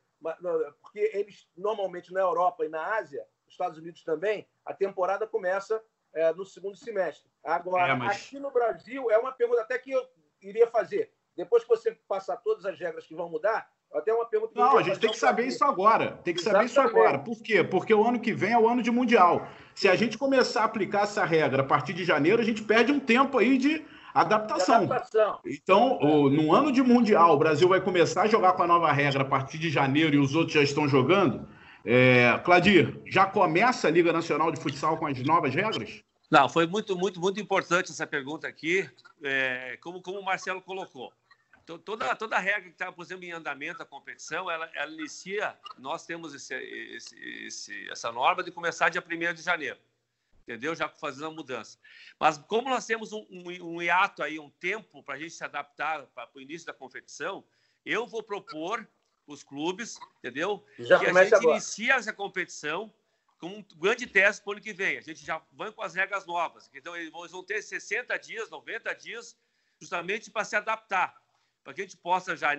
C: Porque eles, normalmente, na Europa e na Ásia, nos Estados Unidos também, a temporada começa é, no segundo semestre. Agora, é, mas... aqui no Brasil, é uma pergunta até que eu iria fazer. Depois que você passar todas as regras que vão mudar, até uma pergunta que
A: Não, a gente tem que saber isso agora. Tem que saber isso agora. Por quê? Porque o ano que vem é o ano de Mundial. Se a gente começar a aplicar essa regra a partir de janeiro, a gente perde um tempo aí de adaptação. De adaptação. Então, o, no ano de Mundial, o Brasil vai começar a jogar com a nova regra a partir de janeiro e os outros já estão jogando. É, Cladir, já começa a Liga Nacional de Futsal com as novas regras?
B: Não, foi muito, muito, muito importante essa pergunta aqui, é, como, como o Marcelo colocou toda, toda regra que está, por exemplo, em andamento a competição, ela, ela inicia, nós temos esse, esse, esse, essa norma de começar dia 1 de janeiro, entendeu? Já fazendo a mudança. Mas como nós temos um, um, um hiato aí, um tempo para a gente se adaptar para o início da competição, eu vou propor os clubes, entendeu?
C: Já
B: que a gente agora. inicia essa competição com um grande teste para o ano que vem. A gente já vai com as regras novas. Então, eles vão ter 60 dias, 90 dias, justamente para se adaptar, para que a gente possa já,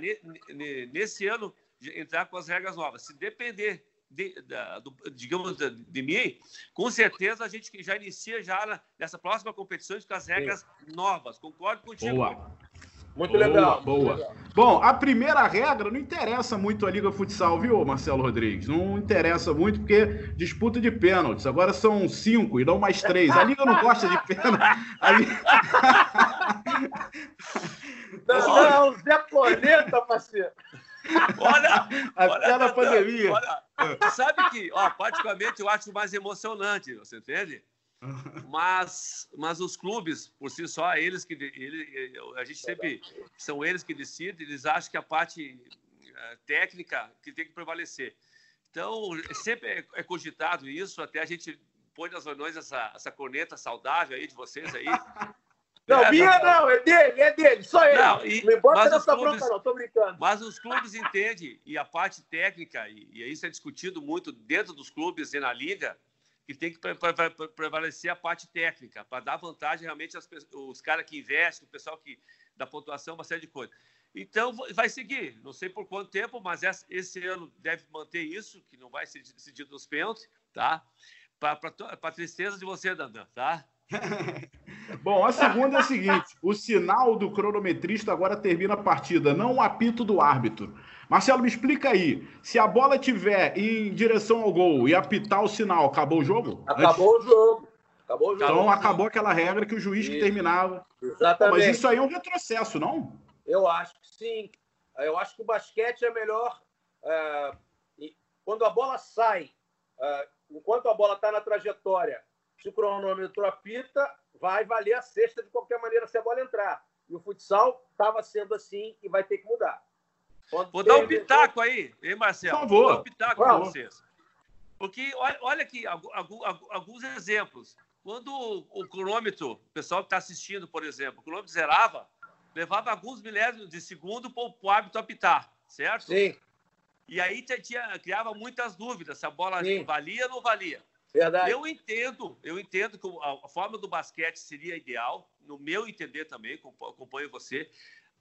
B: nesse ano, entrar com as regras novas. Se depender de, da, do, digamos, de, de, mim, com certeza a gente já inicia já nessa próxima competição com as regras Sim. novas. Concordo contigo.
A: Boa. Muito boa, legal. Boa. Legal. Bom, a primeira regra não interessa muito a Liga Futsal, viu, Marcelo Rodrigues? Não interessa muito porque disputa de pênaltis. Agora são cinco e não mais três. A Liga não gosta de pênalti. Liga... *laughs*
C: Não, não, é o Zé Planeta, parceiro.
B: Olha, até olha, na pandemia. Olha, sabe que, ó, particularmente, eu acho mais emocionante, você entende? Mas, mas os clubes, por si só, eles que ele, a gente sempre são eles que decidem, eles acham que a parte eh, técnica que tem que prevalecer. Então, sempre é, é cogitado isso, até a gente põe nas reuniões essa, essa corneta saudável aí de vocês aí.
C: Não, é, minha não, é dele, é dele, só ele. Não, e, não bota nessa clubes, bronca, não, tô brincando.
B: Mas os clubes entendem, e a parte técnica, e, e isso é discutido muito dentro dos clubes e na liga, que tem que prevalecer a parte técnica, para dar vantagem realmente aos os caras que investem, o pessoal que da pontuação, uma série de coisas. Então, vai seguir. Não sei por quanto tempo, mas esse ano deve manter isso, que não vai ser decidido nos pênaltis, tá? Para tristeza de você, Dandan, tá? *laughs*
A: Bom, a segunda é a seguinte: o sinal do cronometrista agora termina a partida, não o apito do árbitro. Marcelo, me explica aí. Se a bola tiver em direção ao gol e apitar o sinal, acabou o jogo?
C: Acabou Antes... o jogo. Acabou o jogo.
A: Então acabou aquela regra que o juiz isso. que terminava. Exatamente. Mas isso aí é um retrocesso, não?
C: Eu acho que sim. Eu acho que o basquete é melhor. É... quando a bola sai, é... enquanto a bola está na trajetória, se o cronômetro apita, vai valer a sexta de qualquer maneira se a bola entrar. E o futsal estava sendo assim e vai ter que mudar.
B: Vou dar um pitaco aí, hein, Marcelo? Por favor. Vou dar um pitaco para vocês. Porque olha aqui alguns exemplos. Quando o cronômetro, o pessoal que está assistindo, por exemplo, o cronômetro zerava, levava alguns milésimos de segundo para o árbitro apitar, certo?
C: Sim.
B: E aí tinha, criava muitas dúvidas se a bola Sim. valia ou não valia.
C: Verdade.
B: Eu entendo, eu entendo que a forma do basquete seria ideal, no meu entender também, acompanho você,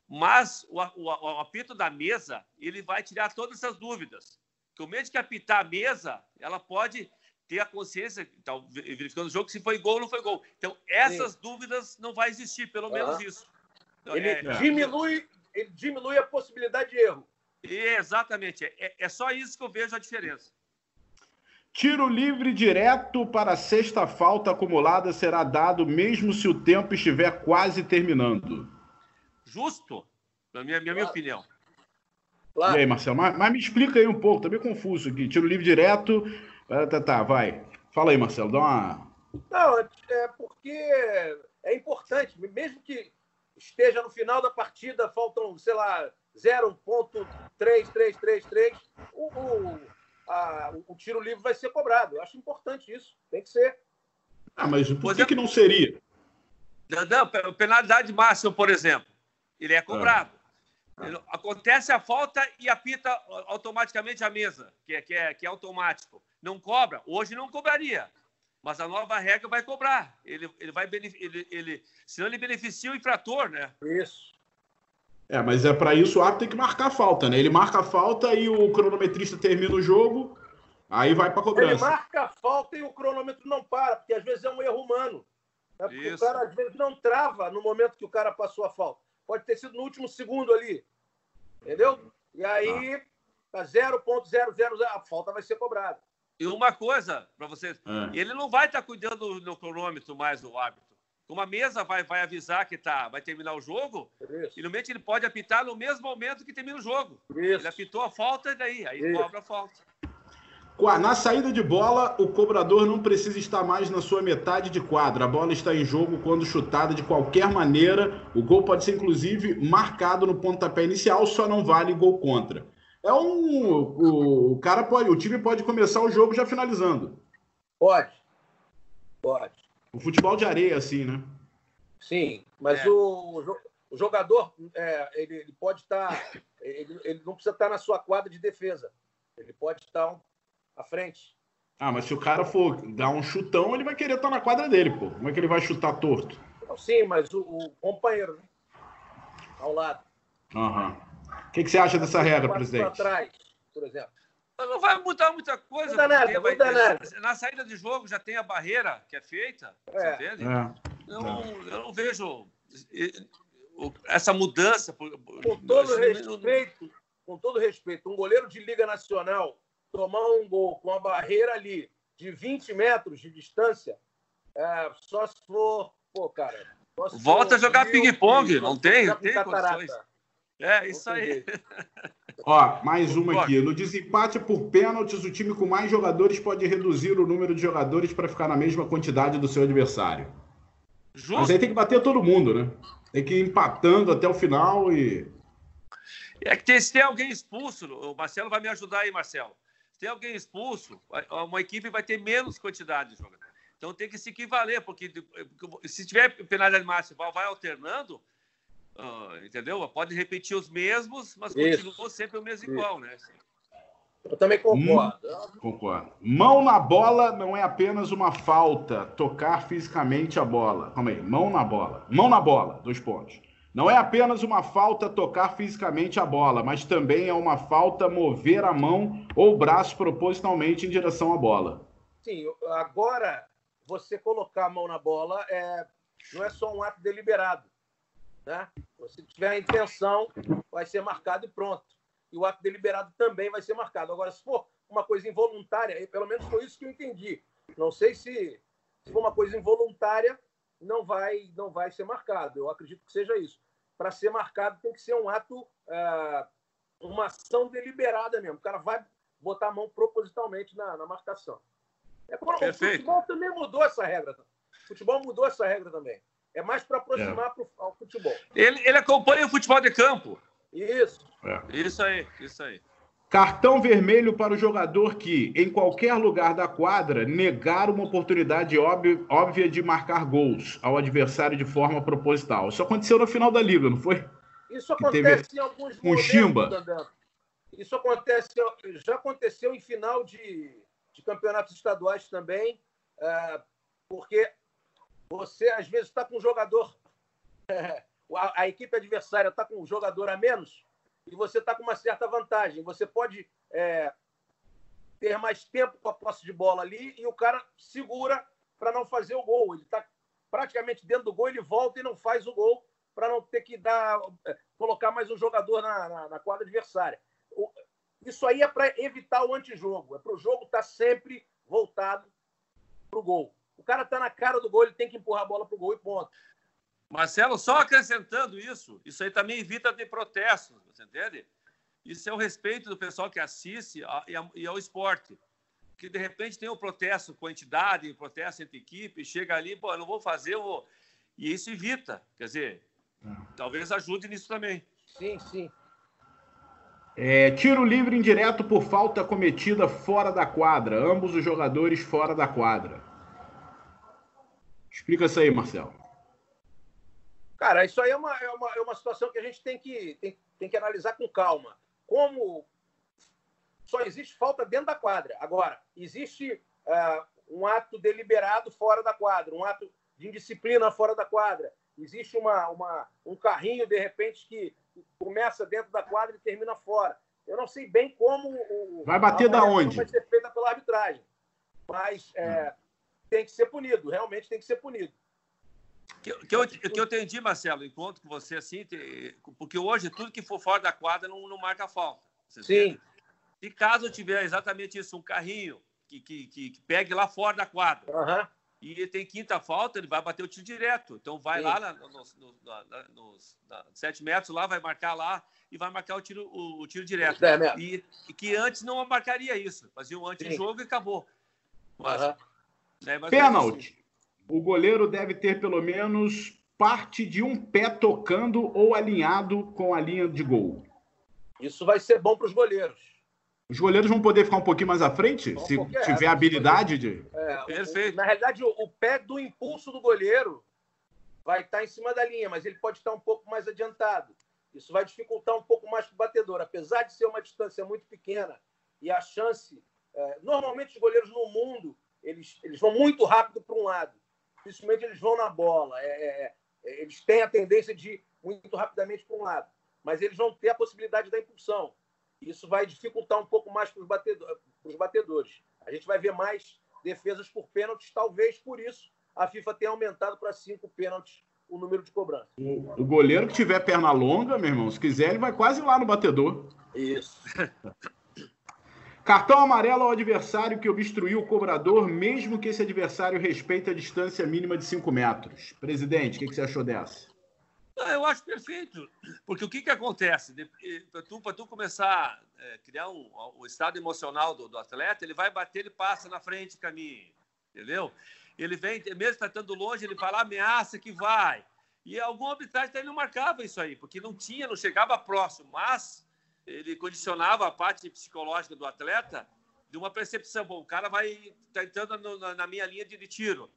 B: mas o, o, o, apito da mesa, ele vai tirar todas essas dúvidas. Que o medo que apitar a mesa, ela pode ter a consciência, então, verificando o jogo, se foi gol ou não foi gol. Então, essas Sim. dúvidas não vai existir, pelo menos isso.
C: Então, ele, é, diminui, ele diminui a possibilidade de erro.
B: Exatamente. É, é só isso que eu vejo a diferença.
A: Tiro livre direto para a sexta falta acumulada será dado mesmo se o tempo estiver quase terminando
B: justo, na minha, minha, minha opinião.
A: Claro. E aí, Marcelo, mas, mas, me explica aí um pouco, tá meio confuso aqui. Tiro livre direto. Tá, tá, tá, vai. Fala aí, Marcelo, dá uma.
C: Não, é porque é importante, mesmo que esteja no final da partida, faltam, sei lá, 0.3333, o, o, a, o tiro livre vai ser cobrado. Eu acho importante isso, tem que ser.
A: Ah, mas por que, é... que não seria?
B: Não, penalidade máxima, por exemplo ele é cobrado. É. Ele, acontece a falta e apita automaticamente a mesa, que é, que, é, que é automático. Não cobra? Hoje não cobraria. Mas a nova regra vai cobrar. Ele, ele vai ele, ele, senão ele beneficia o infrator, né?
C: Isso.
A: É, mas é para isso o árbitro tem que marcar a falta, né? Ele marca a falta e o cronometrista termina o jogo, aí vai para cobrança.
C: Ele marca a falta e o cronômetro não para, porque às vezes é um erro humano. Né? Porque isso. o cara às vezes não trava no momento que o cara passou a falta pode ter sido no último segundo ali. Entendeu? E aí, tá 0,00, a falta vai ser cobrada.
B: E uma coisa para vocês, é. ele não vai estar tá cuidando do cronômetro mais do árbitro. Como a mesa vai, vai avisar que tá, vai terminar o jogo, Isso. e no momento ele pode apitar no mesmo momento que termina o jogo. Isso. Ele apitou a falta e daí, aí Isso. cobra a falta.
A: Na saída de bola, o cobrador não precisa estar mais na sua metade de quadra. A bola está em jogo quando chutada de qualquer maneira. O gol pode ser, inclusive, marcado no pontapé inicial, só não vale gol contra. É um. O, o cara pode. O time pode começar o jogo já finalizando.
C: Pode. Pode.
A: O futebol de areia, assim, né?
C: Sim, mas é. o, O jogador é, ele, ele, pode estar. Tá, ele, ele, não precisa estar tá na sua quadra de defesa. Ele pode estar tá à frente.
A: Ah, mas se o cara for dar um chutão, ele vai querer estar na quadra dele, pô. Como é que ele vai chutar torto?
C: Sim, mas o, o companheiro, né? Ao lado.
A: Aham. Uhum. O que, que, você acha dessa regra, presidente?
C: Atrás, por exemplo.
B: Não vai mudar muita coisa.
C: Muda nada, vai, muda nada.
B: Na saída de jogo já tem a barreira que é feita, é. entende? É. Eu, não, eu não vejo essa mudança.
C: Com todo respeito, com todo respeito, um goleiro de Liga Nacional tomar um gol com a barreira ali de 20 metros de distância, é, só se for, pô, cara.
B: Volta a jogar ping-pong, não tem? Tem condições. É, isso aí. *laughs*
A: Ó, mais uma aqui. No desempate por pênaltis, o time com mais jogadores pode reduzir o número de jogadores para ficar na mesma quantidade do seu adversário. Justo. Mas aí tem que bater todo mundo, né? Tem que ir empatando até o final e.
B: É que tem, se tem alguém expulso, o Marcelo vai me ajudar aí, Marcelo. Se tem alguém expulso, uma equipe vai ter menos quantidade de jogadores. Então tem que se equivaler, porque se tiver penalidade máxima, vai alternando, uh, entendeu? Pode repetir os mesmos, mas continua sempre o mesmo igual, né?
C: Eu também concordo.
A: Hum, concordo. Mão na bola não é apenas uma falta, tocar fisicamente a bola. Calma aí, mão na bola. Mão na bola, dois pontos. Não é apenas uma falta tocar fisicamente a bola, mas também é uma falta mover a mão ou o braço propositalmente em direção à bola.
C: Sim, agora você colocar a mão na bola é, não é só um ato deliberado. Né? Se tiver a intenção, vai ser marcado e pronto. E o ato deliberado também vai ser marcado. Agora, se for uma coisa involuntária, pelo menos foi isso que eu entendi. Não sei se, se for uma coisa involuntária, não vai, não vai ser marcado. Eu acredito que seja isso. Para ser marcado, tem que ser um ato, é, uma ação deliberada mesmo. O cara vai botar a mão propositalmente na, na marcação. É. O futebol também mudou essa regra. O futebol mudou essa regra também. É mais para aproximar é. pro, ao futebol.
B: Ele, ele acompanha o futebol de campo.
C: Isso.
B: É. Isso aí, isso aí.
A: Cartão vermelho para o jogador que, em qualquer lugar da quadra, negar uma oportunidade óbvia de marcar gols ao adversário de forma proposital. Isso aconteceu no final da liga, não foi?
C: Isso acontece teve... em alguns
A: momentos. Chimba.
C: Isso acontece, já aconteceu em final de, de campeonatos estaduais também, é, porque você às vezes está com um jogador, *laughs* a, a, equipe adversária está com um jogador a menos e você está com uma certa vantagem. Você pode é, ter mais tempo com a posse de bola ali e o cara segura para não fazer o gol. Ele está praticamente dentro do gol, ele volta e não faz o gol para não ter que dar, é, colocar mais um jogador na, na, na quadra adversária. O, isso aí é para evitar o antijogo, é para o jogo estar tá sempre voltado para o gol. O cara está na cara do gol, ele tem que empurrar a bola para o gol e ponto.
B: Marcelo, só acrescentando isso, isso aí também evita de protestos, você entende? Isso é o respeito do pessoal que assiste e ao esporte. Que de repente tem um protesto com a entidade, um protesto entre equipe, chega ali, pô, eu não vou fazer, eu vou... e isso evita. Quer dizer, talvez ajude nisso também.
C: Sim, sim.
A: É, tiro livre indireto por falta cometida fora da quadra. Ambos os jogadores fora da quadra. Explica isso aí, Marcelo.
C: Cara, isso aí é uma, é uma, é uma situação que a gente tem que, tem, tem que analisar com calma. Como só existe falta dentro da quadra. Agora, existe uh, um ato deliberado fora da quadra, um ato de indisciplina fora da quadra. Existe uma, uma, um carrinho, de repente, que começa dentro da quadra e termina fora. Eu não sei bem como o,
A: vai bater da onde
C: vai ser feita pela arbitragem, mas é, tem que ser punido. Realmente tem que ser punido.
B: Que, que, eu, que eu entendi, Marcelo, encontro com você assim, porque hoje tudo que for fora da quadra não, não marca falta.
C: Sim.
B: Se caso tiver exatamente isso, um carrinho que, que, que, pegue lá fora da quadra,
C: uhum
B: e tem quinta falta, ele vai bater o tiro direto. Então vai Sim. lá na, nos, nos, na, nos na, sete metros, lá vai marcar lá e vai marcar o tiro, o, o tiro direto.
C: É
B: e, e, que antes não marcaria isso. Fazia um antijogo e acabou.
A: Mas, uhum. Né, mas Pênalti. Assim. O goleiro deve ter pelo menos parte de um pé tocando ou alinhado com a linha de gol.
C: Isso vai ser bom para os goleiros.
A: Os goleiros vão poder ficar um pouquinho mais à frente, se tiver habilidade de.
C: É, Perfeito. na realidade, o, o, pé do impulso do goleiro vai estar em cima da linha, mas ele pode estar um pouco mais adiantado. Isso vai dificultar um pouco mais para o batedor. Apesar de ser uma distância muito pequena e a chance. É, normalmente, os goleiros no mundo eles, eles vão muito rápido para um lado. Dificilmente eles vão na bola. É, é, é, eles têm a tendência de ir muito rapidamente para um lado. Mas eles vão ter a possibilidade da impulsão. Isso vai dificultar um pouco mais para os batedor, batedores. A gente vai ver mais defesas por pênaltis, talvez por isso a FIFA tenha aumentado para cinco pênaltis o número de cobranças.
A: O, goleiro que tiver perna longa, meu irmão, se quiser, ele vai quase lá no batedor.
C: Isso. *laughs*
A: Cartão amarelo ao adversário que obstruiu o cobrador, mesmo que esse adversário respeite a distância mínima de 5 metros. Presidente, o que, que, você achou dessa?
B: Ah, eu acho perfeito, porque o que, que acontece? Para tu, tu começar a é, criar um, o estado emocional do, do, atleta, ele vai bater, ele passa na frente, caminha, entendeu? Ele vem, mesmo estando longe, ele fala, ameaça que vai. E algum arbitragem não marcava isso aí, porque não tinha, não chegava próximo, mas ele condicionava a parte psicológica do atleta de uma percepção. Bom, o cara vai tá entrando no, na, na, minha linha de, de, tiro.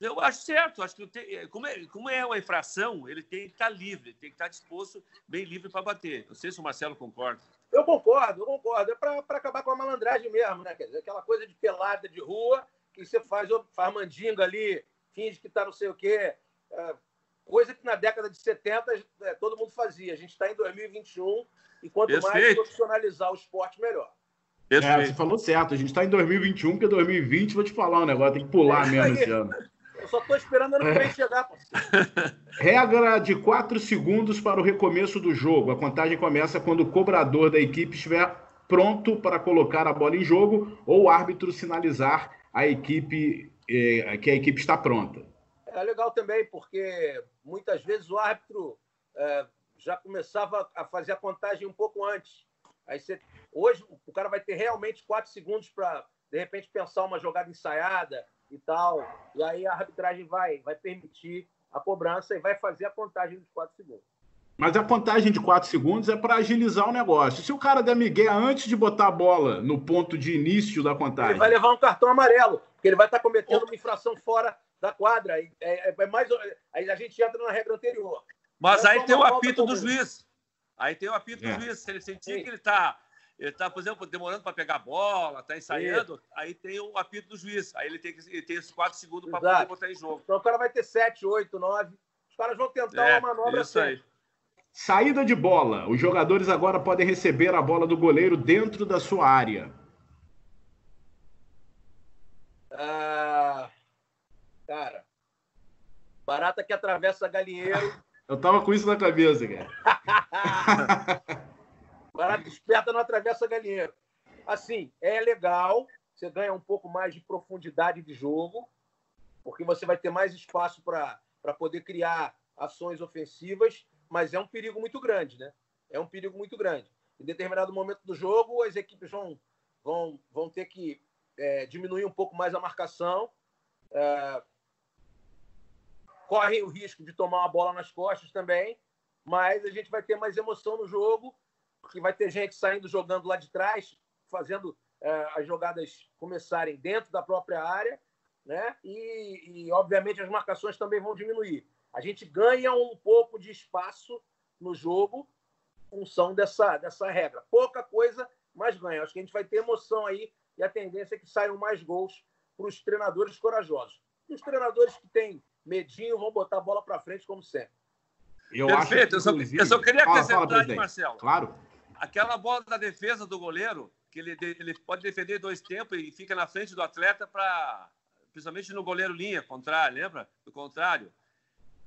B: Eu acho certo, acho que tem, como, é, como é uma infração, ele tem que estar tá livre, tem que estar tá disposto, bem livre para bater. Não sei se o Marcelo concorda.
C: Eu concordo, eu concordo. É para acabar com a malandragem mesmo, né? Quer dizer, aquela coisa de pelada de rua que você faz, faz mandinga ali, finge que está não sei o quê. É, coisa que na década de 70 é, todo mundo fazia. A gente está em 2021 e quanto Perfeito. mais profissionalizar o esporte, melhor.
A: É, você falou certo. A gente está em 2021, porque 2020, vou te falar um negócio, tem que pular é mesmo esse ano.
C: Eu só estou esperando ano que vem chegar, parceiro. *laughs*
A: Regra de 4 segundos para o recomeço do jogo. A contagem começa quando o cobrador da equipe estiver pronto para colocar a bola em jogo ou o árbitro sinalizar a equipe eh, que a equipe está pronta.
C: É legal também, porque muitas vezes o árbitro é, já começava a fazer a contagem um pouco antes. Aí você, hoje o cara vai ter realmente quatro segundos para, de repente, pensar uma jogada ensaiada e tal. E aí a arbitragem vai, vai permitir a cobrança e vai fazer a contagem dos quatro segundos.
A: Mas a contagem de quatro segundos é para agilizar o negócio. Se o cara der migué antes de botar a bola no ponto de início da contagem.
C: Ele vai levar um cartão amarelo, porque ele vai estar cometendo uma infração fora da quadra. É, é, é mais, aí a gente entra na regra anterior.
B: Mas aí tem o apito do juiz. Aí tem o apito é. do juiz. Se ele sentir Sim. que ele está, ele tá, por exemplo, demorando para pegar a bola, está ensaiando, Sim. aí tem o apito do juiz. Aí ele tem, que, ele tem esses quatro segundos para poder botar em jogo.
C: Então o cara vai ter sete, oito, nove. Os caras vão tentar é, uma manobra
B: isso aí.
A: Saída de bola. Os jogadores agora podem receber a bola do goleiro dentro da sua área.
C: Ah, cara, barata que atravessa galinheiro *laughs*
A: eu tava com isso na cabeça, cara. *laughs*
C: Barata esperta não atravessa galinheiro. Assim, é legal, você ganha um pouco mais de profundidade de jogo, porque você vai ter mais espaço para poder criar ações ofensivas, mas é um perigo muito grande, né? É um perigo muito grande. Em determinado momento do jogo, as equipes vão, vão, vão ter que é, diminuir um pouco mais a marcação. É, correm o risco de tomar uma bola nas costas também, mas a gente vai ter mais emoção no jogo, porque vai ter gente saindo jogando lá de trás, fazendo é, as jogadas começarem dentro da própria área, né? E, e, obviamente as marcações também vão diminuir. A gente ganha um pouco de espaço no jogo, em função dessa, dessa regra. Pouca coisa, mas ganha. Acho que a gente vai ter emoção aí e a tendência é que saiam mais gols para os treinadores corajosos. Os treinadores que têm medinho, vão botar a bola para frente, como sempre.
B: Eu Perfeito, acho que, eu, só, eu só queria acrescentar fala, fala, Marcelo.
A: Claro.
B: Aquela bola da defesa do goleiro, que ele, ele pode defender dois tempos e fica na frente do atleta para. Principalmente no goleiro linha, contrário, lembra? Do contrário.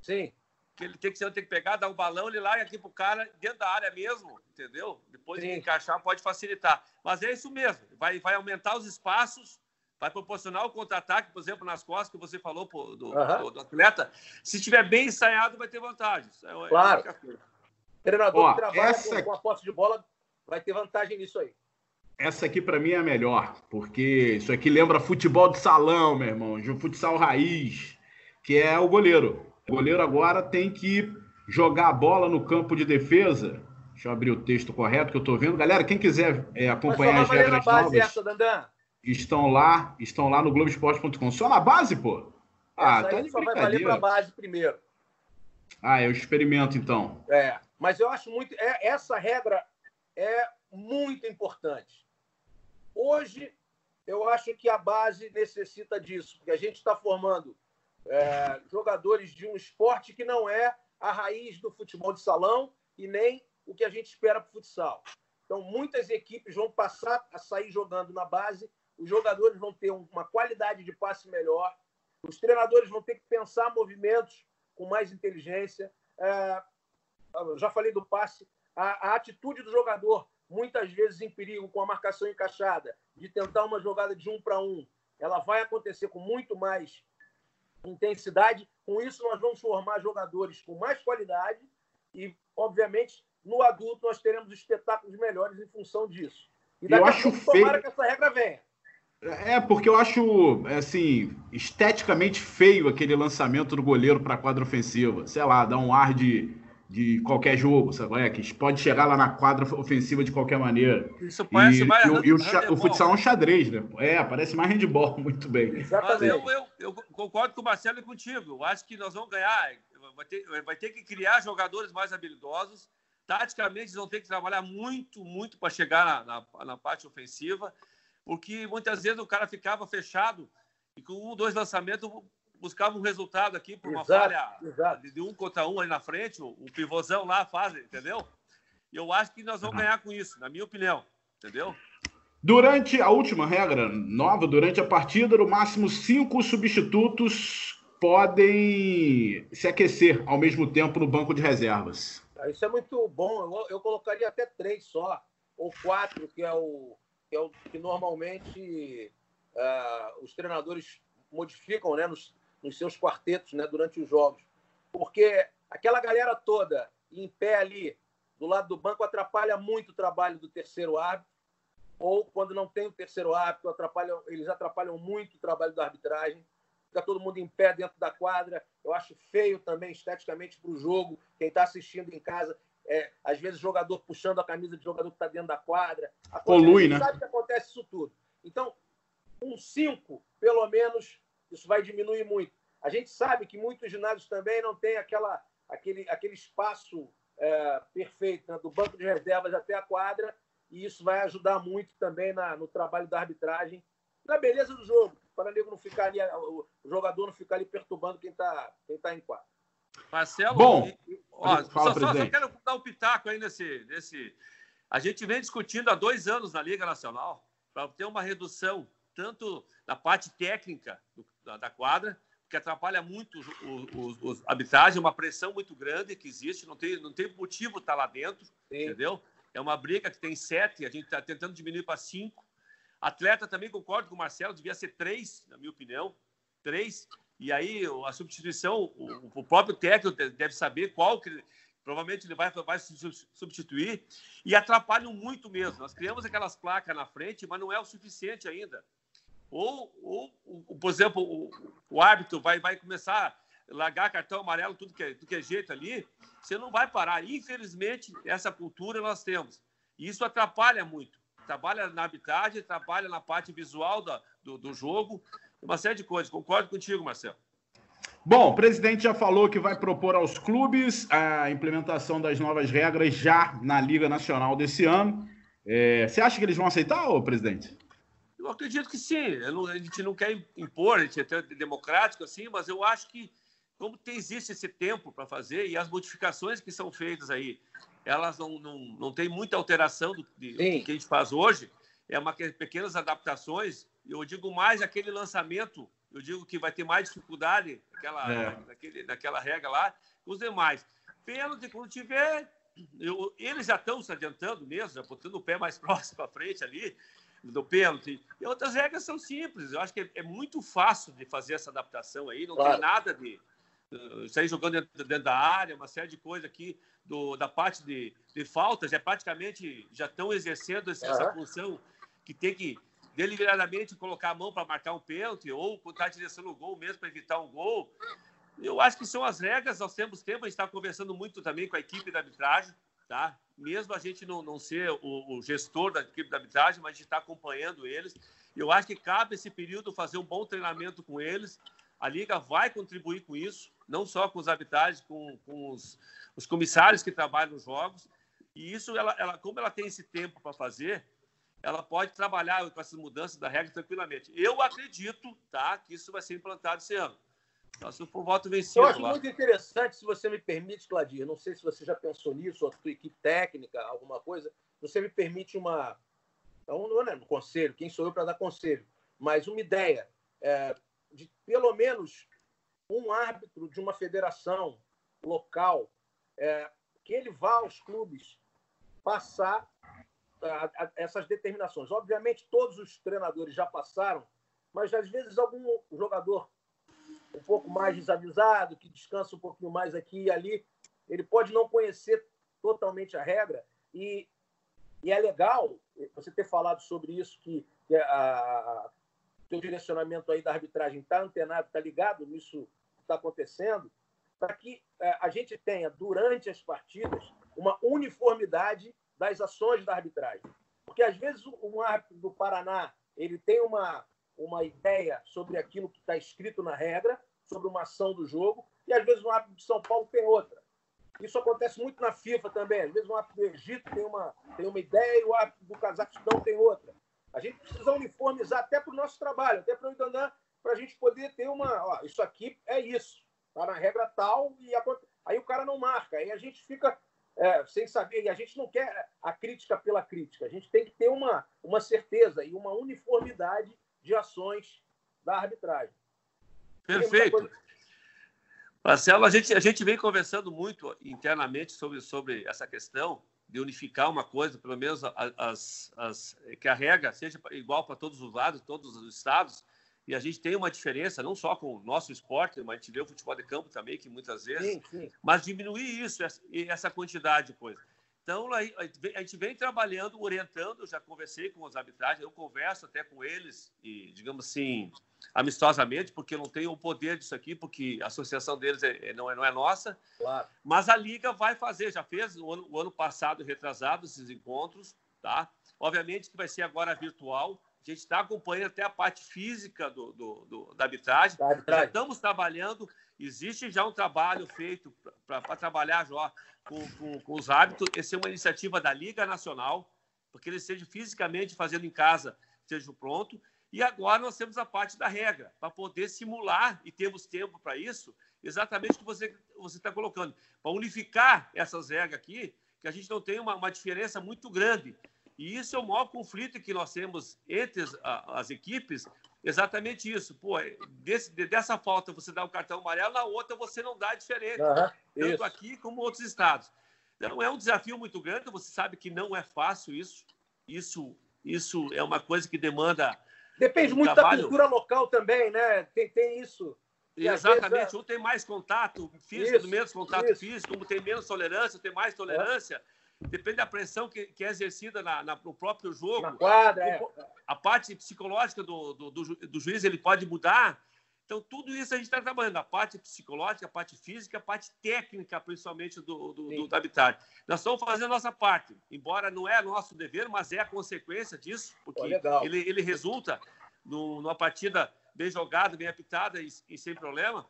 C: Sim.
B: Que ele tem que, tem que pegar, dar um balão, ele larga aqui pro cara dentro da área mesmo, entendeu? Depois Sim. de encaixar, pode facilitar. Mas é isso mesmo. Vai, vai aumentar os espaços vai proporcionar o contra-ataque, por exemplo, nas costas que você falou pô, do, uhum. do, do, atleta. Se estiver bem ensaiado, vai ter vantagem.
C: É, claro. É treinador Ó, que trabalha essa... com, com a posse de bola vai ter vantagem nisso aí.
A: Essa aqui para mim é a melhor, porque isso aqui lembra futebol de salão, meu irmão, de um futsal raiz, que é o goleiro. O goleiro agora tem que jogar a bola no campo de defesa. Deixa eu abrir o texto correto que eu estou vendo. Galera, quem quiser é, acompanhar as regras novas... Essa, Dandan estão lá, estão lá no Globoesporte.com. Só na base, pô?
C: Ah, Essa tá de só vai valer para base primeiro.
A: Ah, eu experimento então.
C: É, mas eu acho muito. É, essa regra é muito importante. Hoje, eu acho que a base necessita disso, porque a gente está formando é, jogadores de um esporte que não é a raiz do futebol de salão e nem o que a gente espera para o futsal. Então, muitas equipes vão passar a sair jogando na base, os jogadores vão ter uma qualidade de passe melhor, os treinadores vão ter que pensar movimentos com mais inteligência. É, já falei do passe, a, a atitude do jogador, muitas vezes em perigo, com a marcação encaixada, de tentar uma jogada de um para um, ela vai acontecer com muito mais intensidade. Com isso, nós vamos formar jogadores com mais qualidade e, obviamente, no adulto nós teremos espetáculos melhores em função disso.
A: E daqui eu acho pouco, feio... tomara
C: que essa regra venha.
A: É, porque eu acho, assim, esteticamente feio aquele lançamento do goleiro para a quadra ofensiva. Sei lá, dá um ar de de qualquer jogo, sabe? É, que pode chegar lá na quadra ofensiva de qualquer maneira.
B: Isso parece e, mais.
A: E, o, e o, o, futsal é um xadrez, né? É, parece mais handball, *laughs* muito bem.
B: Mas eu, eu, eu, concordo com o Marcelo e contigo. Eu acho que nós vamos ganhar. Vai ter, vai ter que criar jogadores mais habilidosos. Taticamente, eles vão ter que trabalhar muito, muito para chegar na, na, na parte ofensiva, porque muitas vezes o cara ficava fechado e com um, dois lançamentos buscava um resultado aqui por uma exato, falha exato. de um contra um ali na frente, o, o pivôzão lá faz, entendeu? E eu acho que nós vamos ganhar com isso, na minha opinião, entendeu?
A: Durante a última regra nova, durante a partida, no máximo cinco substitutos podem se aquecer ao mesmo tempo no banco de reservas.
C: Ah, isso é muito bom. Eu, eu colocaria até três só, ou quatro, que é o que, é o, que normalmente uh, os treinadores modificam né, nos, nos seus quartetos né, durante os jogos. Porque aquela galera toda em pé ali do lado do banco atrapalha muito o trabalho do terceiro árbitro, ou quando não tem o terceiro árbitro, atrapalham, eles atrapalham muito o trabalho da arbitragem. Fica todo mundo em pé dentro da quadra. Eu acho feio também esteticamente para o jogo. Quem está assistindo em casa, é, às vezes o jogador puxando a camisa de jogador que está dentro da quadra.
A: Acontece, Polui, né?
C: Sabe que acontece isso tudo. Então, um 5, pelo menos, isso vai diminuir muito. A gente sabe que muitos ginásios também não têm aquela, aquele, aquele espaço é, perfeito, né? do banco de reservas até a quadra, e isso vai ajudar muito também na, no trabalho da arbitragem, na beleza do jogo, para o não ficar ali, o jogador não ficar ali perturbando quem está quem tá em quadra.
B: Marcelo,
A: Bom,
B: ó, fala, só, só, quero dar um pitaco aí nesse, nesse. A gente vem discutindo há dois anos na Liga Nacional para ter uma redução tanto na parte técnica do, da, da quadra, que atrapalha muito os, os, os arbitragem, uma pressão muito grande que existe, não tem, não tem motivo estar tá lá dentro, Sim. entendeu? É uma briga que tem sete, a gente está tentando diminuir para cinco. Atleta também concordo com o Marcelo, devia ser três, na minha opinião, três. E aí a substituição, o, o próprio técnico deve saber qual que provavelmente ele vai, vai substituir e atrapalham muito mesmo. Nós criamos aquelas placas na frente, mas não é o suficiente ainda. Ou, ou, por exemplo, o, o árbitro vai, vai começar largar cartão amarelo, tudo que, é, tudo que é jeito ali, você não vai parar. Infelizmente, essa cultura nós temos. E isso atrapalha muito. Trabalha na arbitragem, trabalha na parte visual da, do, do jogo, uma série de coisas. Concordo contigo, Marcelo.
A: Bom, o presidente já falou que vai propor aos clubes a implementação das novas regras já na Liga Nacional desse ano. É, você acha que eles vão aceitar, ô presidente?
B: Eu acredito que sim. Não, a gente não quer impor, a gente é até democrático assim, mas eu acho que como tem, existe esse tempo para fazer e as modificações que são feitas aí, elas não, não, não tem muita alteração do, de, do que a gente faz hoje, é uma pequenas adaptações. Eu digo mais aquele lançamento, eu digo que vai ter mais dificuldade naquela, é. naquele, naquela regra lá, os demais. Pênalti, quando tiver, eu, eles já estão se adiantando mesmo, já botando o pé mais *laughs* próximo para frente ali do pênalti. E outras regras são simples. Eu acho que é, é muito fácil de fazer essa adaptação aí. Não claro. tem nada de uh, sair jogando dentro, dentro, da área, uma série de coisas aqui do, da parte de, de faltas. É praticamente já estão exercendo essa, uhum. essa função que tem que deliberadamente colocar a mão para marcar um pênalti ou estar tá direção gol mesmo para evitar um gol. Eu acho que são as regras, nós temos tempo, a gente está conversando muito também com a equipe da arbitragem, tá? mesmo a gente não, não ser o, o gestor da equipe da arbitragem, mas a gente está acompanhando eles. Eu acho que cabe esse período fazer um bom treinamento com eles. A Liga vai contribuir com isso, não só com os habitantes, com, com os, os, comissários que trabalham nos jogos. E isso, ela, ela como ela tem esse tempo para fazer, ela pode trabalhar com essas mudanças da regra tranquilamente. Eu acredito tá, que isso vai ser implantado esse ano. Então, se for voto vencido.
C: Eu acho lá. muito interessante, se você me permite, Cladir, não sei se você já pensou nisso, ou a sua equipe técnica, alguma coisa, você me permite uma. Não é no conselho, quem sou eu para dar conselho, mas uma ideia é, de pelo menos um árbitro de uma federação local é, que ele vá aos clubes passar a, a, essas determinações. Obviamente, todos os treinadores já passaram, mas às vezes algum jogador um pouco mais desavisado, que descansa um pouquinho mais aqui e ali, ele pode não conhecer totalmente a regra e, e é legal você ter falado sobre isso, que, que a, direcionamento aí da arbitragem está antenado, está ligado nisso que está acontecendo, para que é, a gente tenha, durante as partidas, uma uniformidade das ações da arbitragem. Porque, às vezes, um árbitro do Paraná ele tem uma, uma ideia sobre aquilo que está escrito na regra, sobre uma ação do jogo, e, às vezes, um árbitro de São Paulo tem outra. Isso acontece muito na FIFA também. Às vezes, um árbitro do Egito tem uma, tem uma ideia e o árbitro do Cazaquistão tem outra. A gente precisa uniformizar até para o nosso trabalho, até para o Itandan, para a gente poder ter uma. Ó, isso aqui é isso, está na regra tal, e a, aí o cara não marca. Aí a gente fica é, sem saber, e a gente não quer a crítica pela crítica, a gente tem que ter uma, uma certeza e uma uniformidade de ações da arbitragem.
B: Perfeito. Marcelo, a gente, a gente vem conversando muito internamente sobre, sobre essa questão de unificar uma coisa, pelo menos as, as, que a regra seja igual para todos os lados, todos os estados, e a gente tem uma diferença, não só com o nosso esporte, mas a gente vê o futebol de campo também, que muitas vezes, sim, sim. mas diminuir isso, essa quantidade de coisa. Então, a gente vem trabalhando, orientando, já conversei com os arbitragens, eu converso até com eles, e, digamos assim, amistosamente, porque eu não tenho o poder disso aqui, porque a associação deles é, é, não, é, não é nossa. Claro. Mas a Liga vai fazer, já fez o ano, o ano passado, retrasado, esses encontros, tá? Obviamente que vai ser agora virtual. A gente está acompanhando até a parte física do, do, do da arbitragem. Da arbitragem. Já estamos trabalhando, existe já um trabalho feito para trabalhar já com, com, com os árbitros. Essa é uma iniciativa da Liga Nacional, porque eles estejam fisicamente fazendo em casa, estejam pronto. E agora nós temos a parte da regra, para poder simular, e temos tempo para isso, exatamente o que você está colocando, para unificar essas regras aqui, que a gente não tem uma, uma, diferença muito grande. E isso é o maior conflito que nós temos entre as, as equipes, exatamente isso. Pô, desse, dessa falta você dá o cartão amarelo, na outra você não dá diferente, uhum, tanto isso. aqui como outros estados. Então é um desafio muito grande, você sabe que não é fácil isso. Isso, isso é uma coisa que demanda.
C: Depende um muito trabalho... da cultura local também, né? Tem, tem isso.
B: Exatamente, vezes, um tem mais contato físico, isso, menos contato isso. físico, um tem menos tolerância, tem mais tolerância. É. Depende da pressão que, que é exercida na, na, no próprio jogo. Na
C: quadra, é.
B: A parte psicológica do, do, do, do juiz ele pode mudar. Então, tudo isso a gente está trabalhando. A parte psicológica, a parte física, a parte técnica, principalmente do, do, do, do habitat. Nós estamos fazendo a nossa parte. Embora não é nosso dever, mas é a consequência disso, porque oh, ele, ele resulta no, numa partida bem jogada, bem apitada e, e sem problema.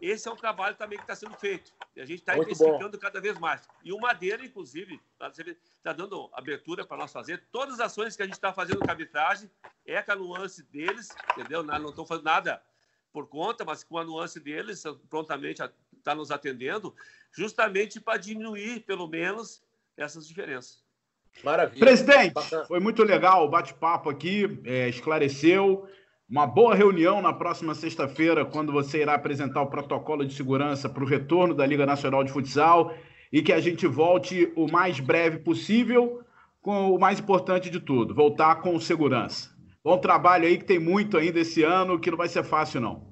B: Esse é um trabalho também que está sendo feito. E a gente está intensificando cada vez mais. E o Madeira, inclusive, está dando abertura para nós fazer. Todas as ações que a gente está fazendo com a arbitragem é com a nuance deles, entendeu? Não estou fazendo nada por conta, mas com a nuance deles, prontamente está nos atendendo, justamente para diminuir, pelo menos, essas diferenças.
A: Maravilha. Presidente, foi muito legal o bate-papo aqui, é, esclareceu. Uma boa reunião na próxima sexta-feira, quando você irá apresentar o protocolo de segurança para o retorno da Liga Nacional de Futsal e que a gente volte o mais breve possível com o mais importante de tudo, voltar com segurança. Bom trabalho aí, que tem muito ainda esse ano, que não vai ser fácil, não.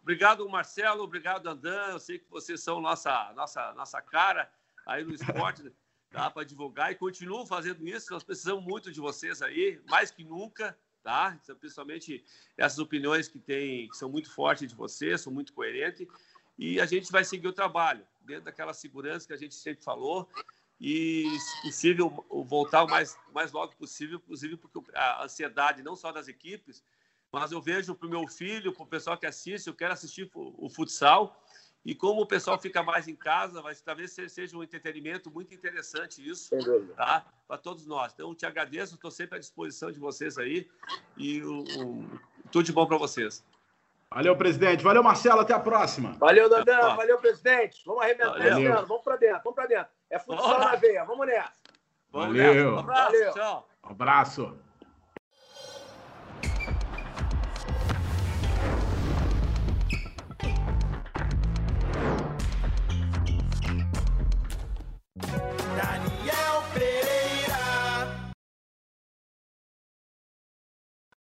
B: Obrigado, Marcelo. Obrigado, Andan. Eu sei que vocês são nossa, nossa, nossa cara aí no esporte, tá? Para divulgar e continuam fazendo isso. Nós precisamos muito de vocês aí, mais que nunca tá? Então, principalmente essas opiniões que tem, que são muito fortes de você, são muito coerentes, e a gente vai seguir o trabalho dentro daquela segurança que a gente sempre falou e, se possível, voltar o mais, mais logo possível, inclusive porque a ansiedade não só das equipes, mas eu vejo para o meu filho, para o pessoal que assiste, eu quero assistir o futsal E como o pessoal fica mais em casa, vai, talvez seja um entretenimento muito interessante isso, tá? Para todos nós. Então, te agradeço, estou sempre à disposição de vocês aí e o, o tudo de bom para vocês.
A: Valeu, presidente. Valeu, Marcelo. Até a próxima.
C: Valeu, Dandan. Valeu, presidente. Vamos arrebentar Vamos para dentro. Vamos para dentro. É futsal na veia. Vamos nessa.
A: Valeu. Um
B: abraço. Valeu. Tchau.
A: Um abraço.